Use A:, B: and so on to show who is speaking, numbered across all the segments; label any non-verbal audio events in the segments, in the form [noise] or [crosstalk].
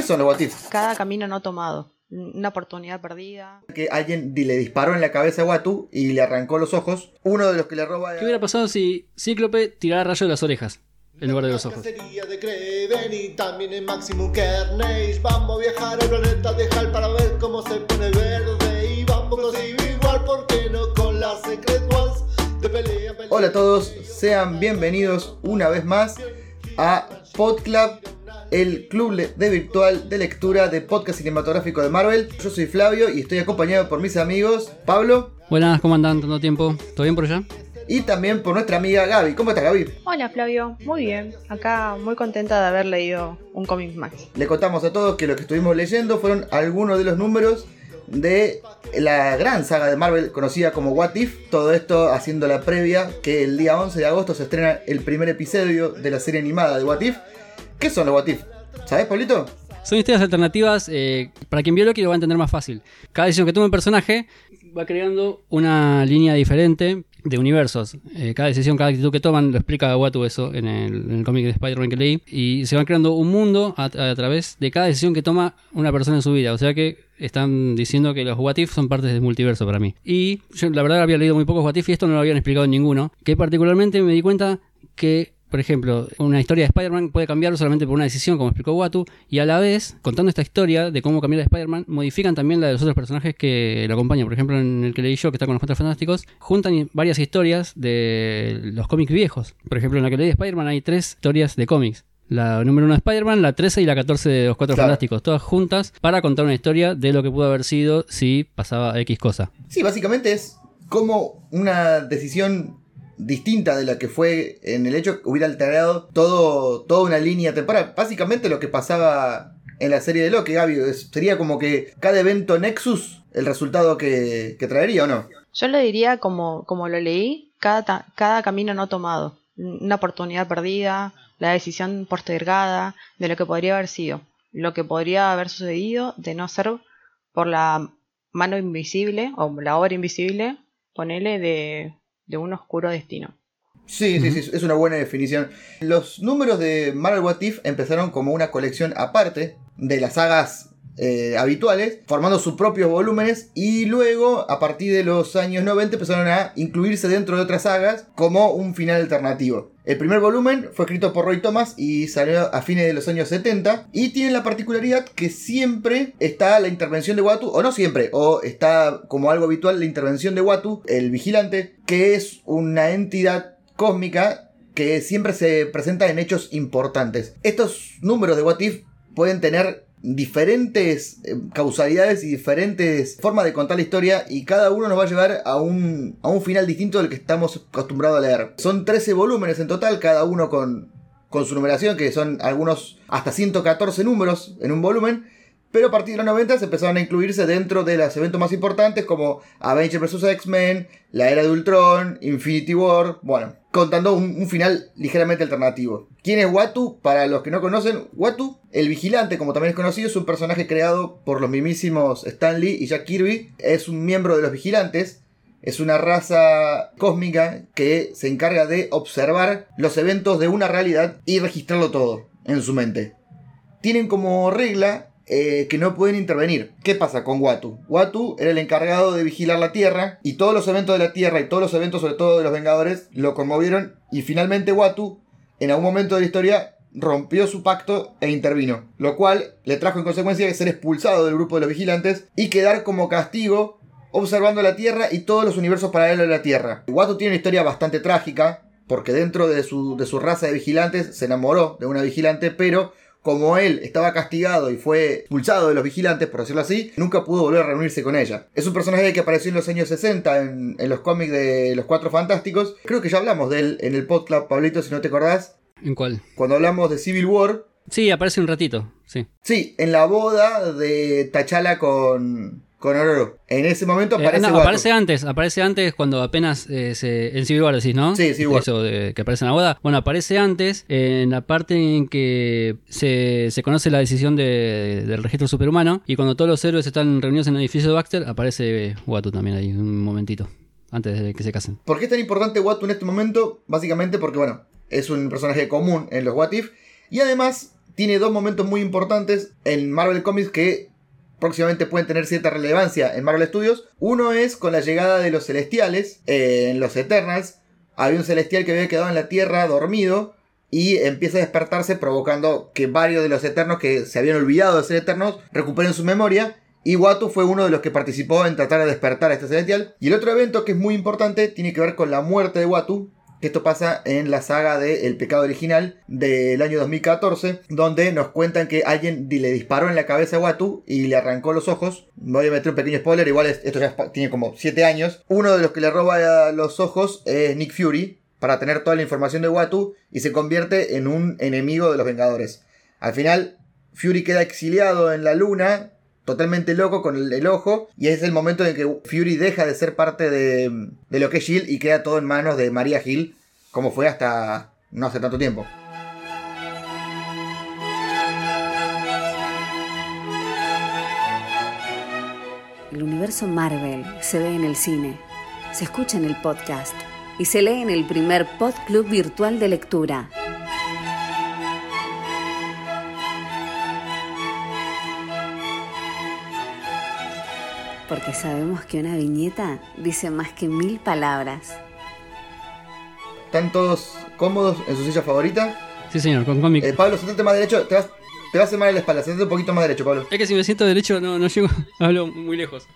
A: ¿Qué son los What If?
B: Cada camino no tomado. Una oportunidad perdida.
A: Que alguien le disparó en la cabeza a Watu y le arrancó los ojos. Uno de los que le roba.
C: ¿Qué hubiera pasado si Cíclope tirara rayo de las orejas en lugar de los ojos?
D: Cacería de Kraven y también en Maximum Carnage Vamos a viajar al planeta de Hal para ver cómo se pone verde Y vamos a conseguir igual, ¿por qué no? Con las Secret Ones de pelea, pelea
A: Hola a todos, sean bienvenidos una vez más a PodClub, el club de virtual de lectura de podcast cinematográfico de Marvel. Yo soy Flavio y estoy acompañado por mis amigos Pablo
C: Buenas, ¿cómo andan? ¿Tanto tiempo? ¿Todo bien por allá?
A: y también por nuestra amiga Gaby. ¿Cómo estás Gaby?
B: Hola Flavio, muy bien. Acá muy contenta de haber leído un cómic más.
A: Le contamos a todos que lo que estuvimos leyendo fueron algunos de los números de la gran saga de Marvel conocida como What If. Todo esto haciendo la previa que el día 11 de agosto se estrena el primer episodio de la serie animada de What If. ¿Qué son los What If? ¿Sabes, Pablito?
C: Son historias alternativas, eh, para quien vio Loki lo va a entender más fácil. Cada decisión que toma un personaje va creando una línea diferente de universos. Eh, cada decisión, cada actitud que toman, lo explica Watu eso en el, cómic de Spider-Man que leí, y se van creando un mundo a, través de cada decisión que toma una persona en su vida. O sea que están diciendo que los What If son partes del multiverso para mí. Y la verdad había leído muy pocos What If y esto no lo habían explicado ninguno, que particularmente me di cuenta que por ejemplo, una historia de Spider-Man puede cambiar solamente por una decisión, como explicó Watu, y a la vez, contando esta historia de cómo cambiar de Spider-Man, modifican también la de los otros personajes que lo acompañan. Por ejemplo, en el que leí yo, que está con los Cuatro Fantásticos, juntan varias historias de los cómics viejos. Por ejemplo, en la que leí de Spider-Man hay tres historias de cómics. La número 1 de Spider-Man, la 13 y la 14 de los Cuatro
A: Claro.
C: Fantásticos, todas juntas para contar una historia de lo que pudo haber sido si pasaba X cosa.
A: Sí, básicamente es como una decisión distinta de la que fue en el hecho que hubiera alterado todo, toda una línea temporal. Básicamente lo que pasaba en la serie de Loki, Gaby, sería como que cada evento Nexus, el resultado que, que traería o no.
B: Yo le diría como, como lo leí, cada, cada camino no tomado. Una oportunidad perdida, la decisión postergada de lo que podría haber sido. Lo que podría haber sucedido de no ser por la mano invisible o la obra invisible, ponele de, de un oscuro destino.
A: Sí, sí, sí, es una buena definición. Los números de Marvel What If empezaron como una colección aparte de las sagas eh, habituales, formando sus propios volúmenes y luego, a partir de los años 90, empezaron a incluirse dentro de otras sagas como un final alternativo. El primer volumen fue escrito por Roy Thomas y salió a fines de los años 70 y tiene la particularidad que siempre está la intervención de Watu, o no siempre, o está como algo habitual la intervención de Watu, el vigilante, que es una entidad cósmica que siempre se presenta en hechos importantes. Estos números de What If pueden tener diferentes eh, causalidades y diferentes formas de contar la historia y cada uno nos va a llevar a un, a un final distinto del que estamos acostumbrados a leer. Son 13 volúmenes en total, cada uno con, con su numeración, que son algunos hasta 114 números en un volumen. Pero a partir de los 90 se empezaron a incluirse dentro de los eventos más importantes como Avengers vs. X-Men, la Era de Ultron, Infinity War, bueno, contando un, un final ligeramente alternativo. ¿Quién es Watu? Para los que no conocen, Watu, el vigilante, como también es conocido, es un personaje creado por los mismísimos Stan Lee y Jack Kirby. Es un miembro de los vigilantes. Es una raza cósmica que se encarga de observar los eventos de una realidad y registrarlo todo en su mente. Tienen como regla eh, que no pueden intervenir. ¿Qué pasa con Watu? Watu era el encargado de vigilar la Tierra y todos los eventos de la Tierra y todos los eventos sobre todo de los Vengadores lo conmovieron y finalmente Watu en algún momento de la historia rompió su pacto e intervino, lo cual le trajo en consecuencia ser expulsado del grupo de los vigilantes y quedar como castigo observando la Tierra y todos los universos paralelos de la Tierra. Watu tiene una historia bastante trágica porque dentro de su, de su raza de vigilantes se enamoró de una vigilante, pero como él estaba castigado y fue expulsado de los vigilantes, por decirlo así, nunca pudo volver a reunirse con ella. Es un personaje que apareció en los años 60 en, en los cómics de los Cuatro Fantásticos. Creo que ya hablamos de él en el podcast, Pablito, si no te acordás.
C: ¿En cuál?
A: Cuando hablamos de Civil War.
C: Sí, aparece un ratito, sí.
A: Sí, en la boda de T'Challa con, con Ororo. En ese momento
C: Eh,
A: aparece
C: no,
A: Watu.
C: aparece antes, aparece antes cuando apenas eh, se, en Civil War decís, ¿no?
A: Sí, Civil War.
C: Eso de, que aparece en la boda. Bueno, aparece antes en la parte en que se, se conoce la decisión de- del registro superhumano y cuando todos los héroes están reunidos en el edificio de Baxter, aparece Watu también ahí, un momentito, antes de que se casen.
A: ¿Por qué es tan importante Watu en este momento? Básicamente porque, bueno, es un personaje común en los What If. Y además tiene dos momentos muy importantes en Marvel Comics que próximamente pueden tener cierta relevancia en Marvel Studios. Uno es con la llegada de los celestiales eh, en los Eternals. Había un celestial que había quedado en la Tierra dormido y empieza a despertarse provocando que varios de los Eternos que se habían olvidado de ser Eternos recuperen su memoria. Y Watu fue uno de los que participó en tratar de despertar a este celestial. Y el otro evento que es muy importante tiene que ver con la muerte de Watu, esto pasa en la saga de El pecado original del año 2014, donde nos cuentan que alguien le disparó en la cabeza a Watu y le arrancó los ojos. Voy a meter un pequeño spoiler, igual esto ya tiene como 7 años. Uno de los que le roba los ojos es Nick Fury, para tener toda la información de Watu, y se convierte en un enemigo de los Vengadores. Al final, Fury queda exiliado en la luna, totalmente loco con el, ojo. Y es el momento en que Fury deja de ser parte de, de lo que es Shield y queda todo en manos de María Hill, como fue hasta no hace tanto tiempo.
E: El universo Marvel se ve en el cine, se escucha en el podcast y se lee en el primer Pod Club virtual de lectura. Porque sabemos que una viñeta dice más que mil palabras.
A: ¿Están todos cómodos en su silla favorita?
C: Sí, señor, con cómic.
A: Eh, Pablo, sentate más derecho, te vas, te vas a hacer mal en la espalda, sentate un poquito más derecho, Pablo.
C: Es que si me siento derecho no, no llego, [laughs] hablo muy lejos.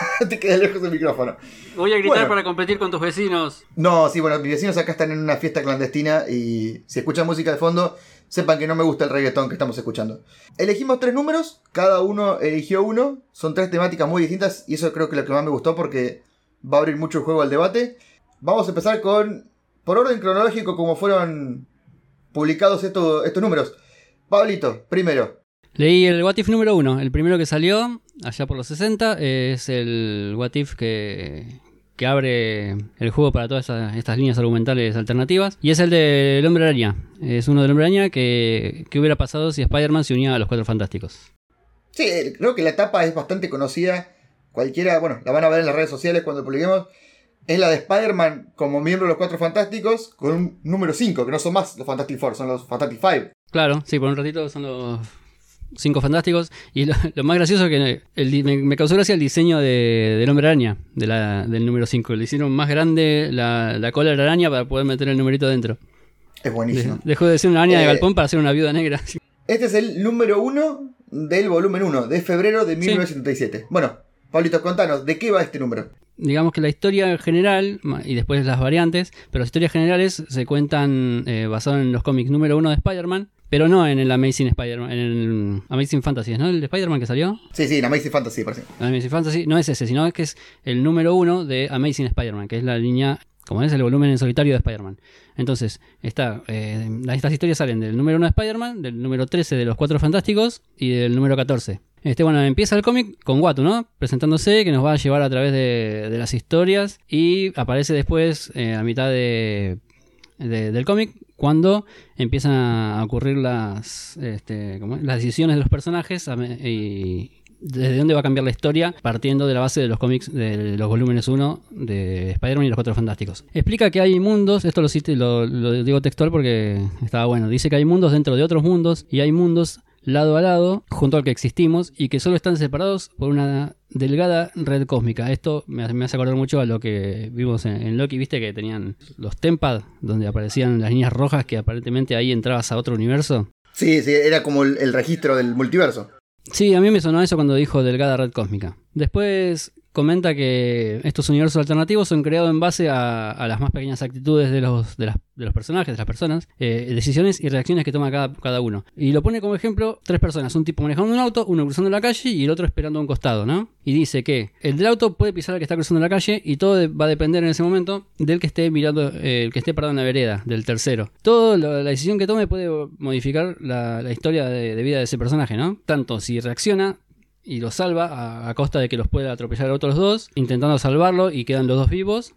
C: [laughs]
A: te quedas lejos del micrófono.
C: Voy a gritar
A: Bueno.
C: para competir con tus vecinos.
A: No, sí, bueno, mis vecinos acá están en una fiesta clandestina y si escuchan música de fondo, sepan que no me gusta el reggaetón que estamos escuchando. Elegimos tres números, cada uno eligió uno, son tres temáticas muy distintas y eso creo que es lo que más me gustó porque va a abrir mucho el juego al debate. Vamos a empezar con, por orden cronológico, como fueron publicados estos, estos números. Pablito, primero.
C: Leí el What If número uno, el primero que salió allá por los 60, es el What If que, que abre el juego para todas estas líneas argumentales alternativas. Y es el del Hombre Araña. Es uno del Hombre Araña que, que hubiera pasado si Spider-Man se unía a los Cuatro Fantásticos.
A: Sí, eh, creo que la etapa es bastante conocida. Cualquiera, bueno, la van a ver en las redes sociales cuando publiquemos. Es la de Spider-Man como miembro de los Cuatro Fantásticos con un número 5, que no son más los Fantastic Four, son los Fantastic Five.
C: Claro, sí, por un ratito son los cinco fantásticos. Y lo, lo más gracioso es que el me, me causó gracia el diseño de, del hombre araña, de la, del número 5. Le hicieron más grande la, la cola de la araña para poder meter el numerito dentro.
A: Es
C: De-
A: buenísimo.
C: dejó de ser una araña de
A: Eh,
C: galpón para ser una viuda negra. [laughs]
A: Este es el número 1 del volumen 1, de febrero de 1977. Bueno, Pablito, contanos, ¿de qué va este número?
C: Digamos que la historia general, y después las variantes, pero las historias generales se cuentan eh, basadas en los cómics número 1 de Spider-Man, pero no en el Amazing Spider-Man, en el Amazing Fantasy, ¿no? El de Spider-Man que salió.
A: Sí, sí, en Amazing Fantasy, parece.
C: Amazing Fantasy no es ese, sino que es el número uno de Amazing Spider-Man, que es la línea, como es el volumen en solitario de Spider-Man. Entonces, está, eh, estas historias salen del número 1 de Spider-Man, del número 13 de los Cuatro Fantásticos y del número 14. Este, bueno, empieza el cómic con Watu, ¿no? Presentándose, que nos va a llevar a través de, de las historias y aparece después, eh, a mitad de, de- del cómic, cuando empiezan a ocurrir las, este, ¿cómo las decisiones de los personajes y desde dónde va a cambiar la historia partiendo de la base de los cómics de los volúmenes 1 de Spider-Man y los Cuatro Fantásticos. Explica que hay mundos, esto lo, lo, lo digo textual porque estaba bueno, dice que hay mundos dentro de otros mundos y hay mundos lado a lado junto al que existimos y que solo están separados por una delgada red cósmica. Esto me, me hace acordar mucho a lo que vimos en, en Loki, viste que tenían los Tempad, donde aparecían las líneas rojas que aparentemente ahí entrabas a otro universo.
A: Sí, sí, era como el, el registro del multiverso.
C: Sí, a mí me sonó eso cuando dijo delgada red cósmica. Después comenta que estos universos alternativos son creados en base a, las más pequeñas actitudes de los, de los personajes, de las personas, eh, decisiones y reacciones que toma cada, cada uno. Y lo pone como ejemplo tres personas, un tipo manejando un auto, uno cruzando la calle y el otro esperando a un costado, ¿no? Y dice que el del auto puede pisar al que está cruzando la calle y todo va a depender en ese momento del que esté mirando, eh, el que esté parado en la vereda, del tercero. Todo lo- la decisión que tome puede modificar la, historia de vida de ese personaje, ¿no? Tanto si reacciona y lo salva a, costa de que los pueda atropellar a otros dos, intentando salvarlo y quedan los dos vivos.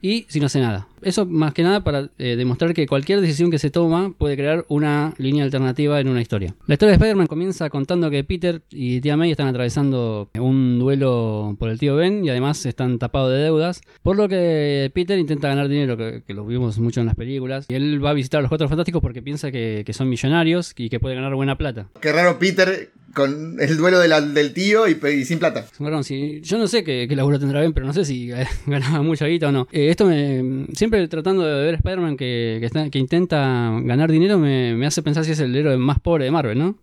C: y si no hace nada. Eso más que nada para eh, demostrar que cualquier decisión que se toma puede crear una línea alternativa en una historia. La historia de Spider-Man comienza contando que Peter y tía May están atravesando un duelo por el tío Ben y además están tapados de deudas, por lo que Peter intenta ganar dinero, que, lo vimos mucho en las películas, y él va a visitar a los Cuatro Fantásticos porque piensa que son millonarios y que puede ganar buena plata.
A: Qué raro Peter con el duelo de la- del tío y, sin plata.
C: Perdón, si, yo no sé qué, qué laburo tendrá Ben, pero no sé si [laughs] ganaba mucha guita o no. Eh, esto me. Siempre tratando de ver Spider-Man que, que, está- que intenta ganar dinero me, me hace pensar si es el héroe más pobre de Marvel, ¿no?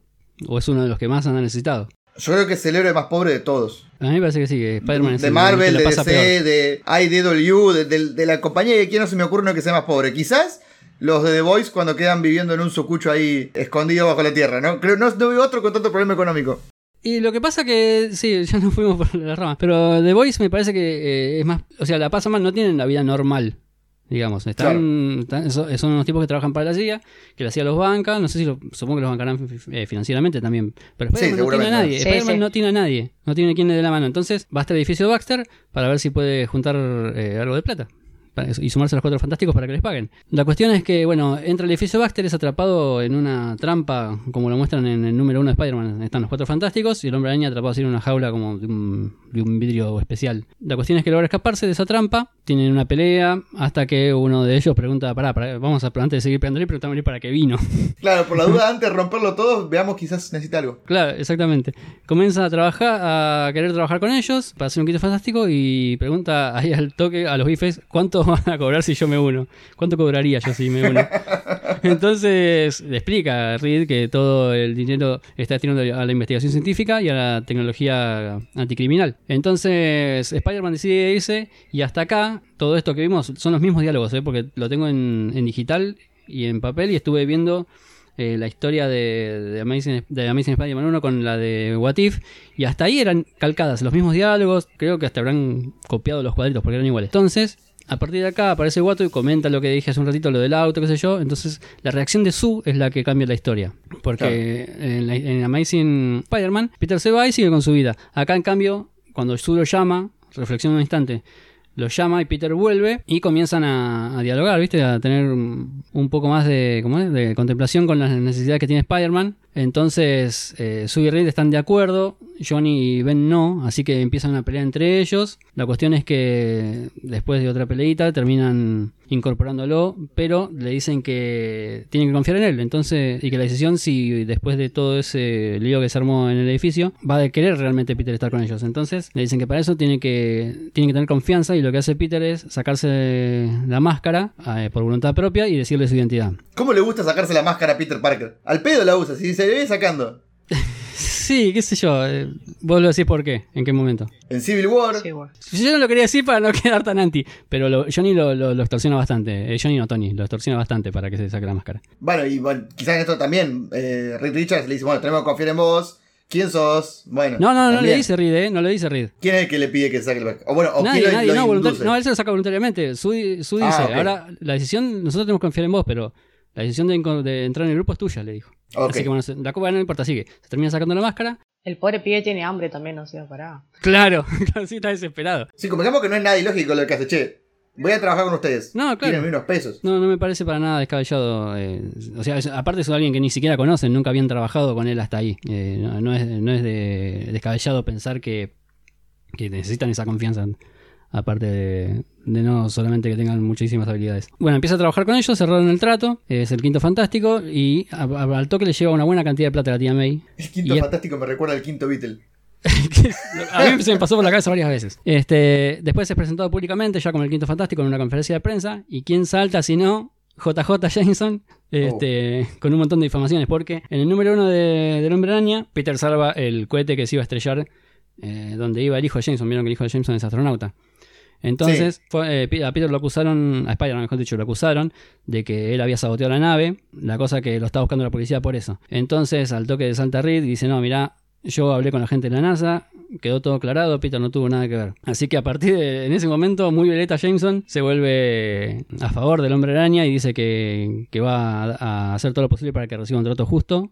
C: O es uno de los que más han necesitado.
A: Yo creo que es el héroe más pobre de todos.
C: A mí me parece que sí, que Spider-Man es
A: de
C: el
A: Marvel,
C: que la
A: de DC,
C: peor.
A: de IDW, de, de- de la compañía que no se me ocurre uno que sea más pobre. Quizás los de The Voice cuando quedan viviendo en un sucucho ahí escondido bajo la tierra, ¿no? Creo no, no veo otro con tanto problema económico.
C: Y lo que pasa que, sí, [laughs] ya nos fuimos por las ramas, pero The Voice me parece que eh, es más, o sea, la pasa mal, no tienen la vida normal, digamos, están, están- son unos tipos que trabajan para la CIA, que la CIA los banca, no sé si lo, supongo que los bancarán eh, financieramente también, pero
A: Sí,
C: no tiene a nadie,
B: Sí,
C: Spider-Man
B: sí.
C: no tiene a nadie, no tiene quien le dé la mano, entonces va hasta el edificio Baxter para ver si puede juntar eh, algo de plata. Y sumarse a los cuatro fantásticos para que les paguen. La cuestión es que, bueno, entra al edificio Baxter, es atrapado en una trampa, como lo muestran en el número uno de Spider-Man. Están los cuatro fantásticos y el hombre araña atrapado así en una jaula como de un, de un vidrio especial. La cuestión es que logra escaparse de esa trampa, tienen una pelea, hasta que uno de ellos pregunta: Pará, pará, vamos a, antes de seguir peleándole, preguntámosle para qué vino. [laughs]
A: Claro, por la duda, antes de romperlo todo, veamos quizás necesita algo.
C: Claro, exactamente. Comienza a trabajar, a querer trabajar con ellos para hacer un quinto fantástico y pregunta ahí al toque a los bifes cuánto [laughs] van a cobrar si yo me uno. ¿Cuánto cobraría yo si me uno? [laughs] Entonces le explica a Reed que todo el dinero está destinado a la investigación científica y a la tecnología anticriminal. Entonces Spider-Man decide irse y hasta acá todo esto que vimos son los mismos diálogos, ¿eh? porque lo tengo en, en digital y en papel y estuve viendo eh, la historia de, de Amazing, de Amazing Spider-Man 1 con la de What If, y hasta ahí eran calcadas los mismos diálogos, creo que hasta habrán copiado los cuadritos porque eran iguales. Entonces, a partir de acá aparece Watto y comenta lo que dije hace un ratito, lo del auto, qué sé yo. Entonces, la reacción de Sue es la que cambia la historia. Porque en, la- en Amazing Spider-Man, Peter se va y sigue con su vida. Acá, en cambio, cuando Sue lo llama, reflexiona un instante, lo llama y Peter vuelve y comienzan a, a dialogar, ¿viste? A tener un un poco más de, ¿cómo es? de contemplación con las necesidades que tiene Spider-Man. Entonces, eh, Sue y Reed están de acuerdo, Johnny y Ben no, así que empiezan una pelea entre ellos. La cuestión es que después de otra peleita terminan incorporándolo, pero le dicen que tienen que confiar en él. Entonces, y que la decisión, si después de todo ese lío que se armó en el edificio, va a querer realmente Peter estar con ellos. Entonces, le dicen que para eso tiene que, tiene que tener confianza y lo que hace Peter es sacarse la máscara eh, por voluntad propia y decirle su identidad.
A: ¿Cómo le gusta sacarse la máscara a Peter Parker? Al pedo la usa, si se ve sacando.
C: Sí, qué sé yo. eh, vos lo decís por qué, en qué momento.
A: En Civil War.
B: Sí, bueno.
C: Yo no lo quería decir para no [laughs] quedar tan anti, pero lo- Johnny lo, lo- lo extorsiona bastante. Eh, Johnny no, Tony, lo extorsiona bastante para que se saque la máscara.
A: Bueno, y bueno, quizás en esto también, eh, Reed Richards le dice, bueno, tenemos que confiar en vos. ¿Quién sos? Bueno.
C: No, no, no
A: también.
C: le dice Reed, ¿eh? No le dice Reed.
A: ¿Quién es el que le pide que se saque la máscara? O bueno, o
C: nadie,
A: quién lo,
C: nadie,
A: lo
C: no, no, él se lo saca voluntariamente. Su, su dice,
A: Ah, ok.
C: ahora la decisión, nosotros tenemos que confiar en vos, pero la decisión de entrar en el grupo es tuya, le dijo.
A: Ok.
C: Así que bueno, la copa no importa, sigue. Se termina sacando la máscara.
B: El pobre pibe tiene hambre también, o sea, pará.
C: Claro, [laughs] claro, sí está desesperado.
A: Sí, convengamos que no es nada ilógico lo que hace, che. Voy a trabajar con ustedes.
C: No, claro.
A: Tírenme unos pesos.
C: No, no me parece para nada descabellado. eh, o sea, es- aparte es alguien que ni siquiera conocen, nunca habían trabajado con él hasta ahí. Eh, no, no es, no es de descabellado pensar que, que necesitan esa confianza. Aparte de, de no solamente que tengan muchísimas habilidades. Bueno, empieza a trabajar con ellos, cerraron el trato, es el quinto fantástico y a- a- al toque le lleva una buena cantidad de plata a la tía May.
A: El quinto
C: Y-
A: fantástico me recuerda al quinto Beatle. [laughs]
C: A mí se me pasó por la cabeza varias veces. Este, después es presentado públicamente ya como el quinto fantástico en una conferencia de prensa. ¿Y quién salta si no? JJ Jameson, este, con un montón de difamaciones, porque en el número uno de, del Hombre Araña, Peter salva el cohete que se iba a estrellar eh, donde iba el hijo de Jameson. Vieron que el hijo de Jameson es astronauta. Entonces, fue, eh, a Peter lo acusaron, a Spider-Man mejor dicho, lo acusaron de que él había saboteado la nave, la cosa que lo estaba buscando la policía por eso. Entonces, al toque de Santa Reed, dice, no, mira, yo hablé con la gente de la NASA, quedó todo aclarado, Peter no tuvo nada que ver. Así que a partir de en ese momento, muy Violeta Jameson se vuelve a favor del hombre araña y dice que, que va a, a hacer todo lo posible para que reciba un trato justo.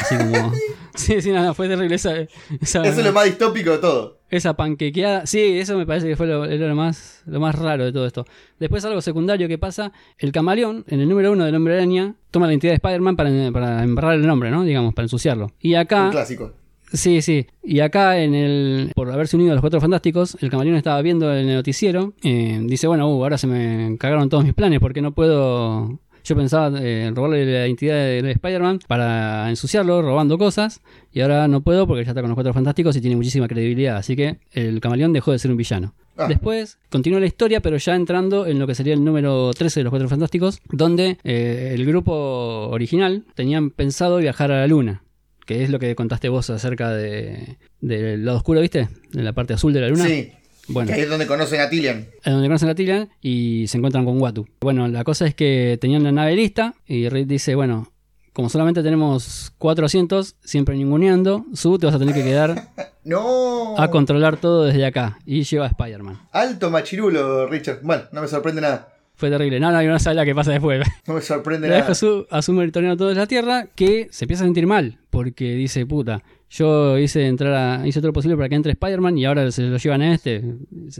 C: Así como. [laughs] sí, sí, no, no, fue terrible esa. esa
A: Eso es lo más distópico de todo.
C: Esa panquequeada, sí, eso me parece que fue lo, más, lo más raro de todo esto. Después algo secundario que pasa, el camaleón, en el número uno del hombre araña, toma la identidad de Spider-Man para, para embarrar el nombre, ¿no? Digamos, para ensuciarlo. Y
A: Un
C: acá,
A: clásico.
C: sí, sí, y acá en el, por haberse unido a los Cuatro Fantásticos, el camaleón estaba viendo en el noticiero, eh, dice, bueno, uh, ahora se me cagaron todos mis planes porque no puedo... Yo pensaba eh, robarle la identidad de, de Spider-Man para ensuciarlo, robando cosas. Y ahora no puedo porque ya está con los cuatro fantásticos y tiene muchísima credibilidad. Así que el camaleón dejó de ser un villano.
A: Ah.
C: Después continúa la historia, pero ya entrando en lo que sería el número 13 de los Cuatro Fantásticos, donde eh, el grupo original tenían pensado viajar a la Luna, que es lo que contaste vos acerca de, del lado oscuro, ¿viste? De la parte azul de la Luna.
A: Sí.
C: Bueno,
A: Que ahí es donde conocen a Tillian.
C: es donde conocen a Tillian y se encuentran con Watu. Bueno, la cosa es que tenían la nave lista y Reed dice, bueno, como solamente tenemos cuatro asientos, siempre ninguneando, Su te vas a tener que quedar [laughs]
A: No.
C: a controlar todo desde acá. Y lleva a Spider-Man.
A: Alto machirulo, Richard. Bueno, no me sorprende nada.
C: Fue terrible. No, no, no sabe la que pasa después. [laughs]
A: No me sorprende
C: deja
A: nada.
C: a su, a su monitoreando todo desde la Tierra que se empieza a sentir mal. Porque dice, puta, yo hice entrar a, hice todo lo posible para que entre Spider-Man y ahora se lo llevan a este.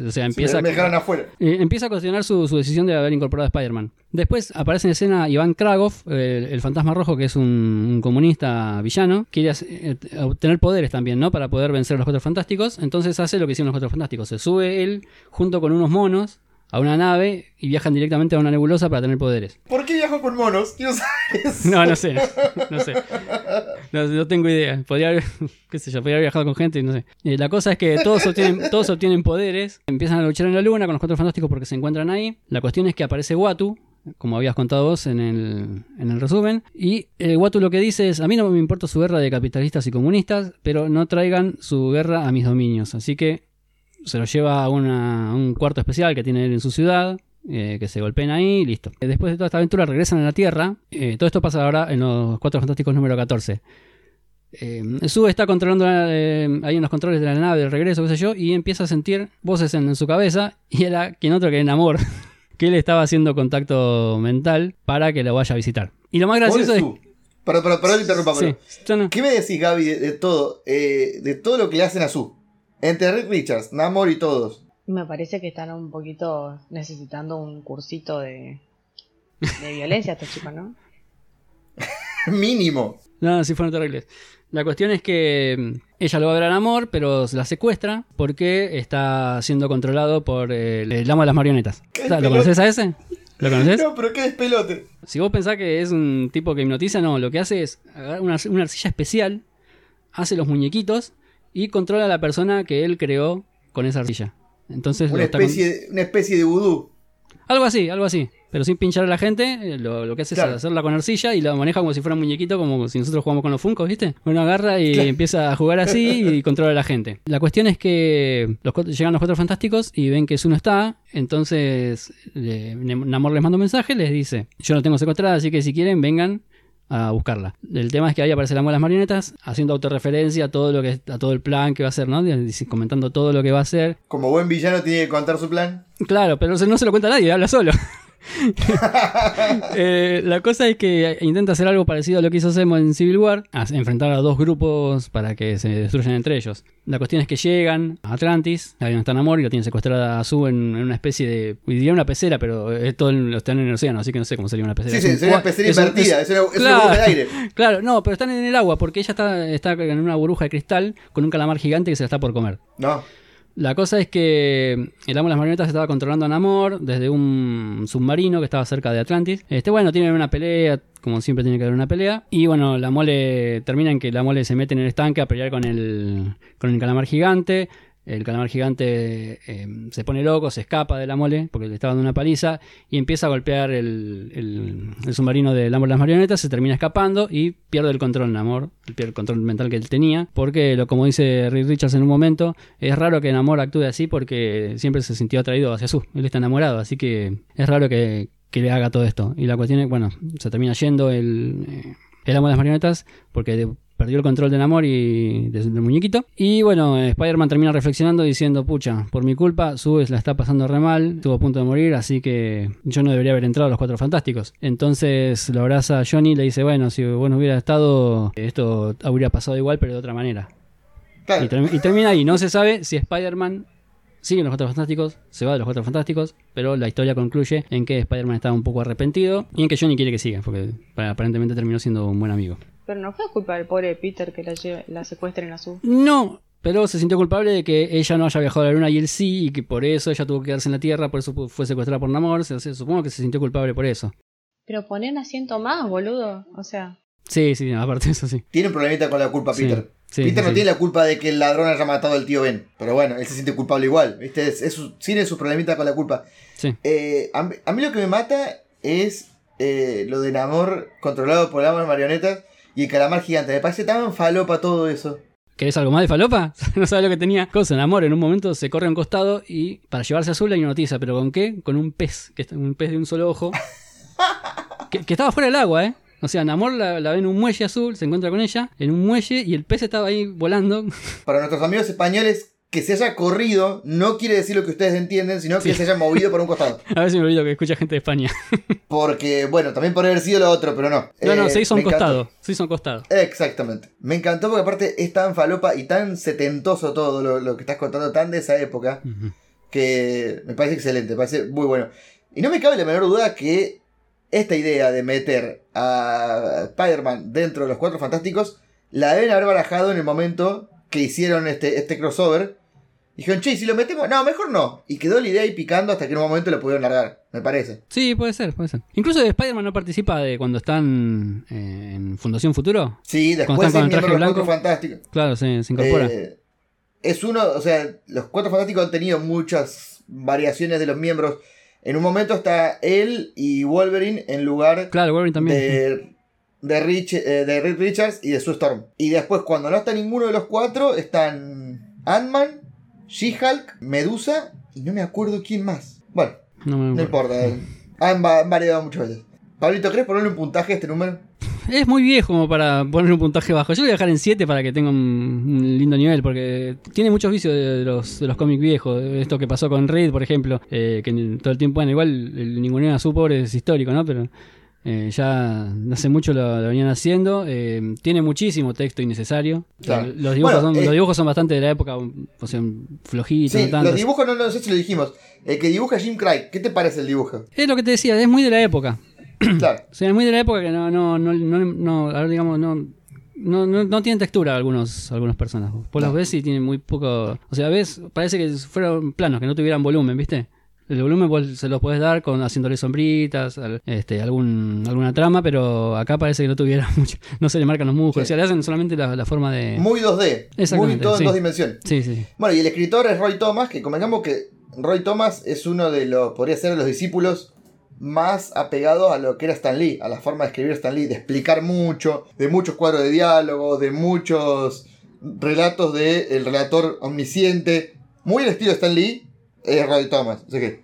C: O sea, empieza
A: me dejaron afuera.
C: Eh, empieza a cuestionar su, su decisión de haber incorporado a Spider-Man. Después aparece en escena Iván Kragov, el, el fantasma rojo, que es un, un comunista villano. Quiere eh, obtener poderes también, ¿no? Para poder vencer a los cuatro fantásticos. Entonces hace lo que hicieron los cuatro fantásticos. Se sube él junto con unos monos a una nave y viajan directamente a una nebulosa para tener poderes.
A: ¿Por qué viajo con monos? Quiero saber eso.
C: No, no sé, no sé. No, no tengo idea. Podría haber, [laughs] qué sé yo, podría haber viajado con gente y no sé. Eh, la cosa es que todos obtienen, todos obtienen poderes, empiezan a luchar en la luna con los cuatro fantásticos porque se encuentran ahí. La cuestión es que aparece Watu, como habías contado vos en el, en el resumen, y el Watu lo que dice es, a mí no me importa su guerra de capitalistas y comunistas, pero no traigan su guerra a mis dominios. Así que se lo lleva a, una- a un cuarto especial que tiene él en su ciudad, eh, que se golpeen ahí y listo. Después de toda esta aventura regresan a la Tierra. Eh, todo esto pasa ahora en los Cuatro Fantásticos número 14. Eh, Sue está controlando eh, ahí en los controles de la nave de regreso, qué sé yo, y empieza a sentir voces en, en su cabeza y era quien otro que en amor, [laughs] que él estaba haciendo contacto mental para que lo vaya a visitar. Y lo más gracioso es...
A: Perdón, perdón, perdón, te interrumpa,
C: Sí,
A: pero-
C: no-
A: ¿Qué me decís, Gaby, de, de todo? de todo lo que le hacen a Su. Entre Rick Richards, Namor y todos.
B: Me parece que están un poquito necesitando un cursito de, de violencia estos chicos, ¿no? [laughs]
A: Mínimo.
C: No, sí fueron terribles. La cuestión es que mm, ella lo va a ver al amor, pero se la secuestra porque está siendo controlado por el, el amo de las marionetas. [laughs]
A: ¿Qué
C: ¿Lo conoces a ese? ¿Lo conoces?
A: No, pero qué despelote.
C: Si vos pensás que es un tipo que hipnotiza, no, lo que hace es agarrar una, una arcilla especial, hace los muñequitos y controla a la persona que él creó con esa arcilla. Entonces
A: Una
C: con-
A: especie, una especie de vudú.
C: Algo así, algo así. Pero sin pinchar a la gente, eh, lo, lo que hace
A: Claro.
C: es hacerla con arcilla y la maneja como si fuera un muñequito, como si nosotros jugamos con los funcos, ¿viste? Uno agarra y
A: Claro.
C: empieza a jugar así [laughs] y controla a la gente. La cuestión es que los llegan los cuatro fantásticos y ven que Su no está, entonces le- Namor les manda un mensaje, les dice, yo no tengo secuestrada, así que si quieren vengan a buscarla. El tema es que ahí aparece la de las marionetas haciendo autorreferencia a todo lo que a todo el plan que va a hacer, ¿no? Comentando todo lo que va a hacer.
A: Como buen villano tiene que contar su plan.
C: Claro, pero no se- no se lo cuenta a nadie, habla solo. [laughs] Eh, la cosa es que intenta hacer algo parecido a lo que hizo Zemo en Civil War, a enfrentar a dos grupos para que se destruyan entre ellos. La cuestión es que llegan a Atlantis, ahí no está Namor y lo tienen secuestrada a Sue en, en una especie de, diría una pecera, pero es todo en- están en el océano, así que no sé cómo sería una pecera.
A: Sí, sí, sería una pecera
C: es
A: invertida. Es, una, es una
C: Claro.
A: burbuja de aire. [laughs]
C: Claro, no, pero están en el agua porque ella está, está en una burbuja de cristal con un calamar gigante que se la está por comer.
A: No.
C: La cosa es que el amo de las marionetas estaba controlando a Namor desde un submarino que estaba cerca de Atlantis. Este, bueno, tienen una pelea, como siempre tiene que haber una pelea. Y bueno, la mole termina en que la mole se mete en el estanque a pelear con el, con el calamar gigante. El calamar gigante eh, se pone loco, se escapa de la mole porque le estaba dando una paliza y empieza a golpear el, el- el submarino de las marionetas, se termina escapando y pierde el control Namor, pierde el control mental que él tenía, porque lo como dice Richards en un momento, es raro que Namor actúe así porque siempre se sintió atraído hacia su, él está enamorado, así que es raro que, que le haga todo esto. Y la cuestión es, bueno, se termina yendo el, eh, el amo de las marionetas porque de- perdió el control del amor y de- del muñequito. Y bueno, Spider-Man termina reflexionando diciendo, pucha, por mi culpa, Subes la está pasando re mal, estuvo a punto de morir, así que yo no debería haber entrado a los Cuatro Fantásticos. Entonces lo abraza a Johnny y le dice, bueno, si vos no hubiera estado, esto habría pasado igual, pero de otra manera.
A: Claro.
C: Y, term- y termina ahí. No se sabe si Spider-Man sigue en los Cuatro Fantásticos, se va de los Cuatro Fantásticos, pero la historia concluye en que Spider-Man está un poco arrepentido y en que Johnny quiere que siga, porque pa- aparentemente terminó siendo un buen amigo.
B: Pero no fue culpa del pobre Peter que la, lleve- la secuestren a su.
C: No, pero se sintió culpable de que ella no haya viajado a la luna y él sí, y que por eso ella tuvo que quedarse en la Tierra, por eso fue secuestrada por Namor. se- se- supongo que se sintió culpable por eso.
B: Pero poner un asiento más, boludo. O sea,
C: Sí, sí, [laughs] aparte de eso sí.
A: Tiene un problemita con la culpa
C: Sí,
A: Peter.
C: sí,
A: Peter no
C: sí.
A: tiene la culpa de que el ladrón haya matado al tío Ben. Pero bueno, él se siente culpable igual. ¿viste? Es, es su- tiene su problemita con la culpa.
C: Sí.
A: Eh, a, mí, a mí lo que me mata es eh, lo de Namor controlado por las marionetas y el calamar gigante. Me parece tan falopa todo eso.
C: ¿Querés algo más de falopa? [laughs] no sabes lo que tenía. Cosa, en amor, en un momento se corre a un costado y para llevarse a Azul hay una noticia, pero ¿con qué? Con un pez, que está un pez de un solo ojo. [laughs] que, que estaba fuera del agua, ¿eh? O sea, Namor la, la ve en un muelle azul, se encuentra con ella en un muelle y el pez estaba ahí volando.
A: Para nuestros amigos españoles, que se haya corrido no quiere decir lo que ustedes entienden, sino que
C: Sí.
A: se haya movido por un costado. [laughs]
C: a ver si me olvido que escucha gente de España. [laughs]
A: Porque, bueno, también podría haber sido lo otro, pero no.
C: no, no,
A: Eh,
C: se hizo un
A: encantó.
C: costado. Se hizo un costado.
A: Exactamente. Me encantó porque aparte es tan falopa y tan setentoso todo lo, lo que estás contando, tan de esa época, que me parece excelente, me parece muy bueno. Y no me cabe la menor duda que esta idea de meter a Spider-Man dentro de los Cuatro Fantásticos la deben haber barajado en el momento que hicieron este, este crossover. Dijeron, che, ¿y si lo metemos, no, mejor no. Y quedó la idea ahí picando hasta que en un momento lo pudieron largar, me parece.
C: Sí, puede ser, puede ser. Incluso Spider-Man no participa de cuando están eh, en Fundación Futuro.
A: Sí,
C: Cuando
A: después
C: están con el traje
A: de los Cuatro
C: blanco.
A: Fantásticos.
C: Claro, se, se incorpora.
A: Eh, es uno, o sea, los cuatro fantásticos han tenido muchas variaciones de los miembros. En un momento está él y Wolverine en lugar
C: claro, Wolverine también.
A: de, de, Rich, eh, de Reed Richards y de Sue Storm. Y después, cuando no está ninguno de los cuatro, están Ant-Man, She-Hulk, Medusa y no me acuerdo quién más. Bueno,
C: No me
A: no importa. eh. Han, va- han variado muchas veces. Pablito, ¿crees ponerle un puntaje a este número?
C: Es muy viejo como para poner un puntaje bajo. Yo lo voy a dejar en 7 para que tenga un, un lindo nivel, porque tiene muchos vicios de los, de los cómics viejos. Esto que pasó con Reed, por ejemplo, eh, que todo el tiempo, bueno, igual el ninguneo a su pobre es histórico, ¿no? Pero eh, ya no hace mucho lo, lo venían haciendo. Eh, tiene muchísimo texto innecesario.
A: Claro.
C: los, dibujos
A: Bueno,
C: son,
A: eh,
C: los dibujos son bastante de la época, o sea, flojitos,
A: Sí,
C: no tantos.
A: los dibujos no, no sé si lo dijimos. El que dibuja Jim Craig, ¿qué te parece el dibujo?
C: Es lo que te decía, es muy de la época. [clears throat]
A: claro.
C: O sea, es muy de la época que no, no, no, no, no, a ver, digamos, no, no, no, no tienen textura algunos, algunas personas. Vos los
A: No.
C: ves y tienen muy poco, o sea, ves, parece que fueron planos, que no tuvieran volumen, ¿viste? El volumen vos se los podés dar con haciéndole sombritas, al- este, algún, alguna trama, pero acá parece que no tuviera [laughs] mucho, no se le marcan los músculos,
A: Sí.
C: o sea, le hacen solamente la, la forma de...
A: Muy 2D. Muy
C: Exactamente,
A: todo en dos dimensiones.
C: Sí, sí.
A: Bueno, y el escritor es Roy Thomas, que convengamos que Roy Thomas es uno de los, podría ser de los discípulos más apegados a lo que era Stan Lee, a la forma de escribir Stan Lee, de explicar mucho, de muchos cuadros de diálogo, de muchos relatos del el relator omnisciente. Muy el estilo de Stan Lee, es Roy Thomas. O sea que,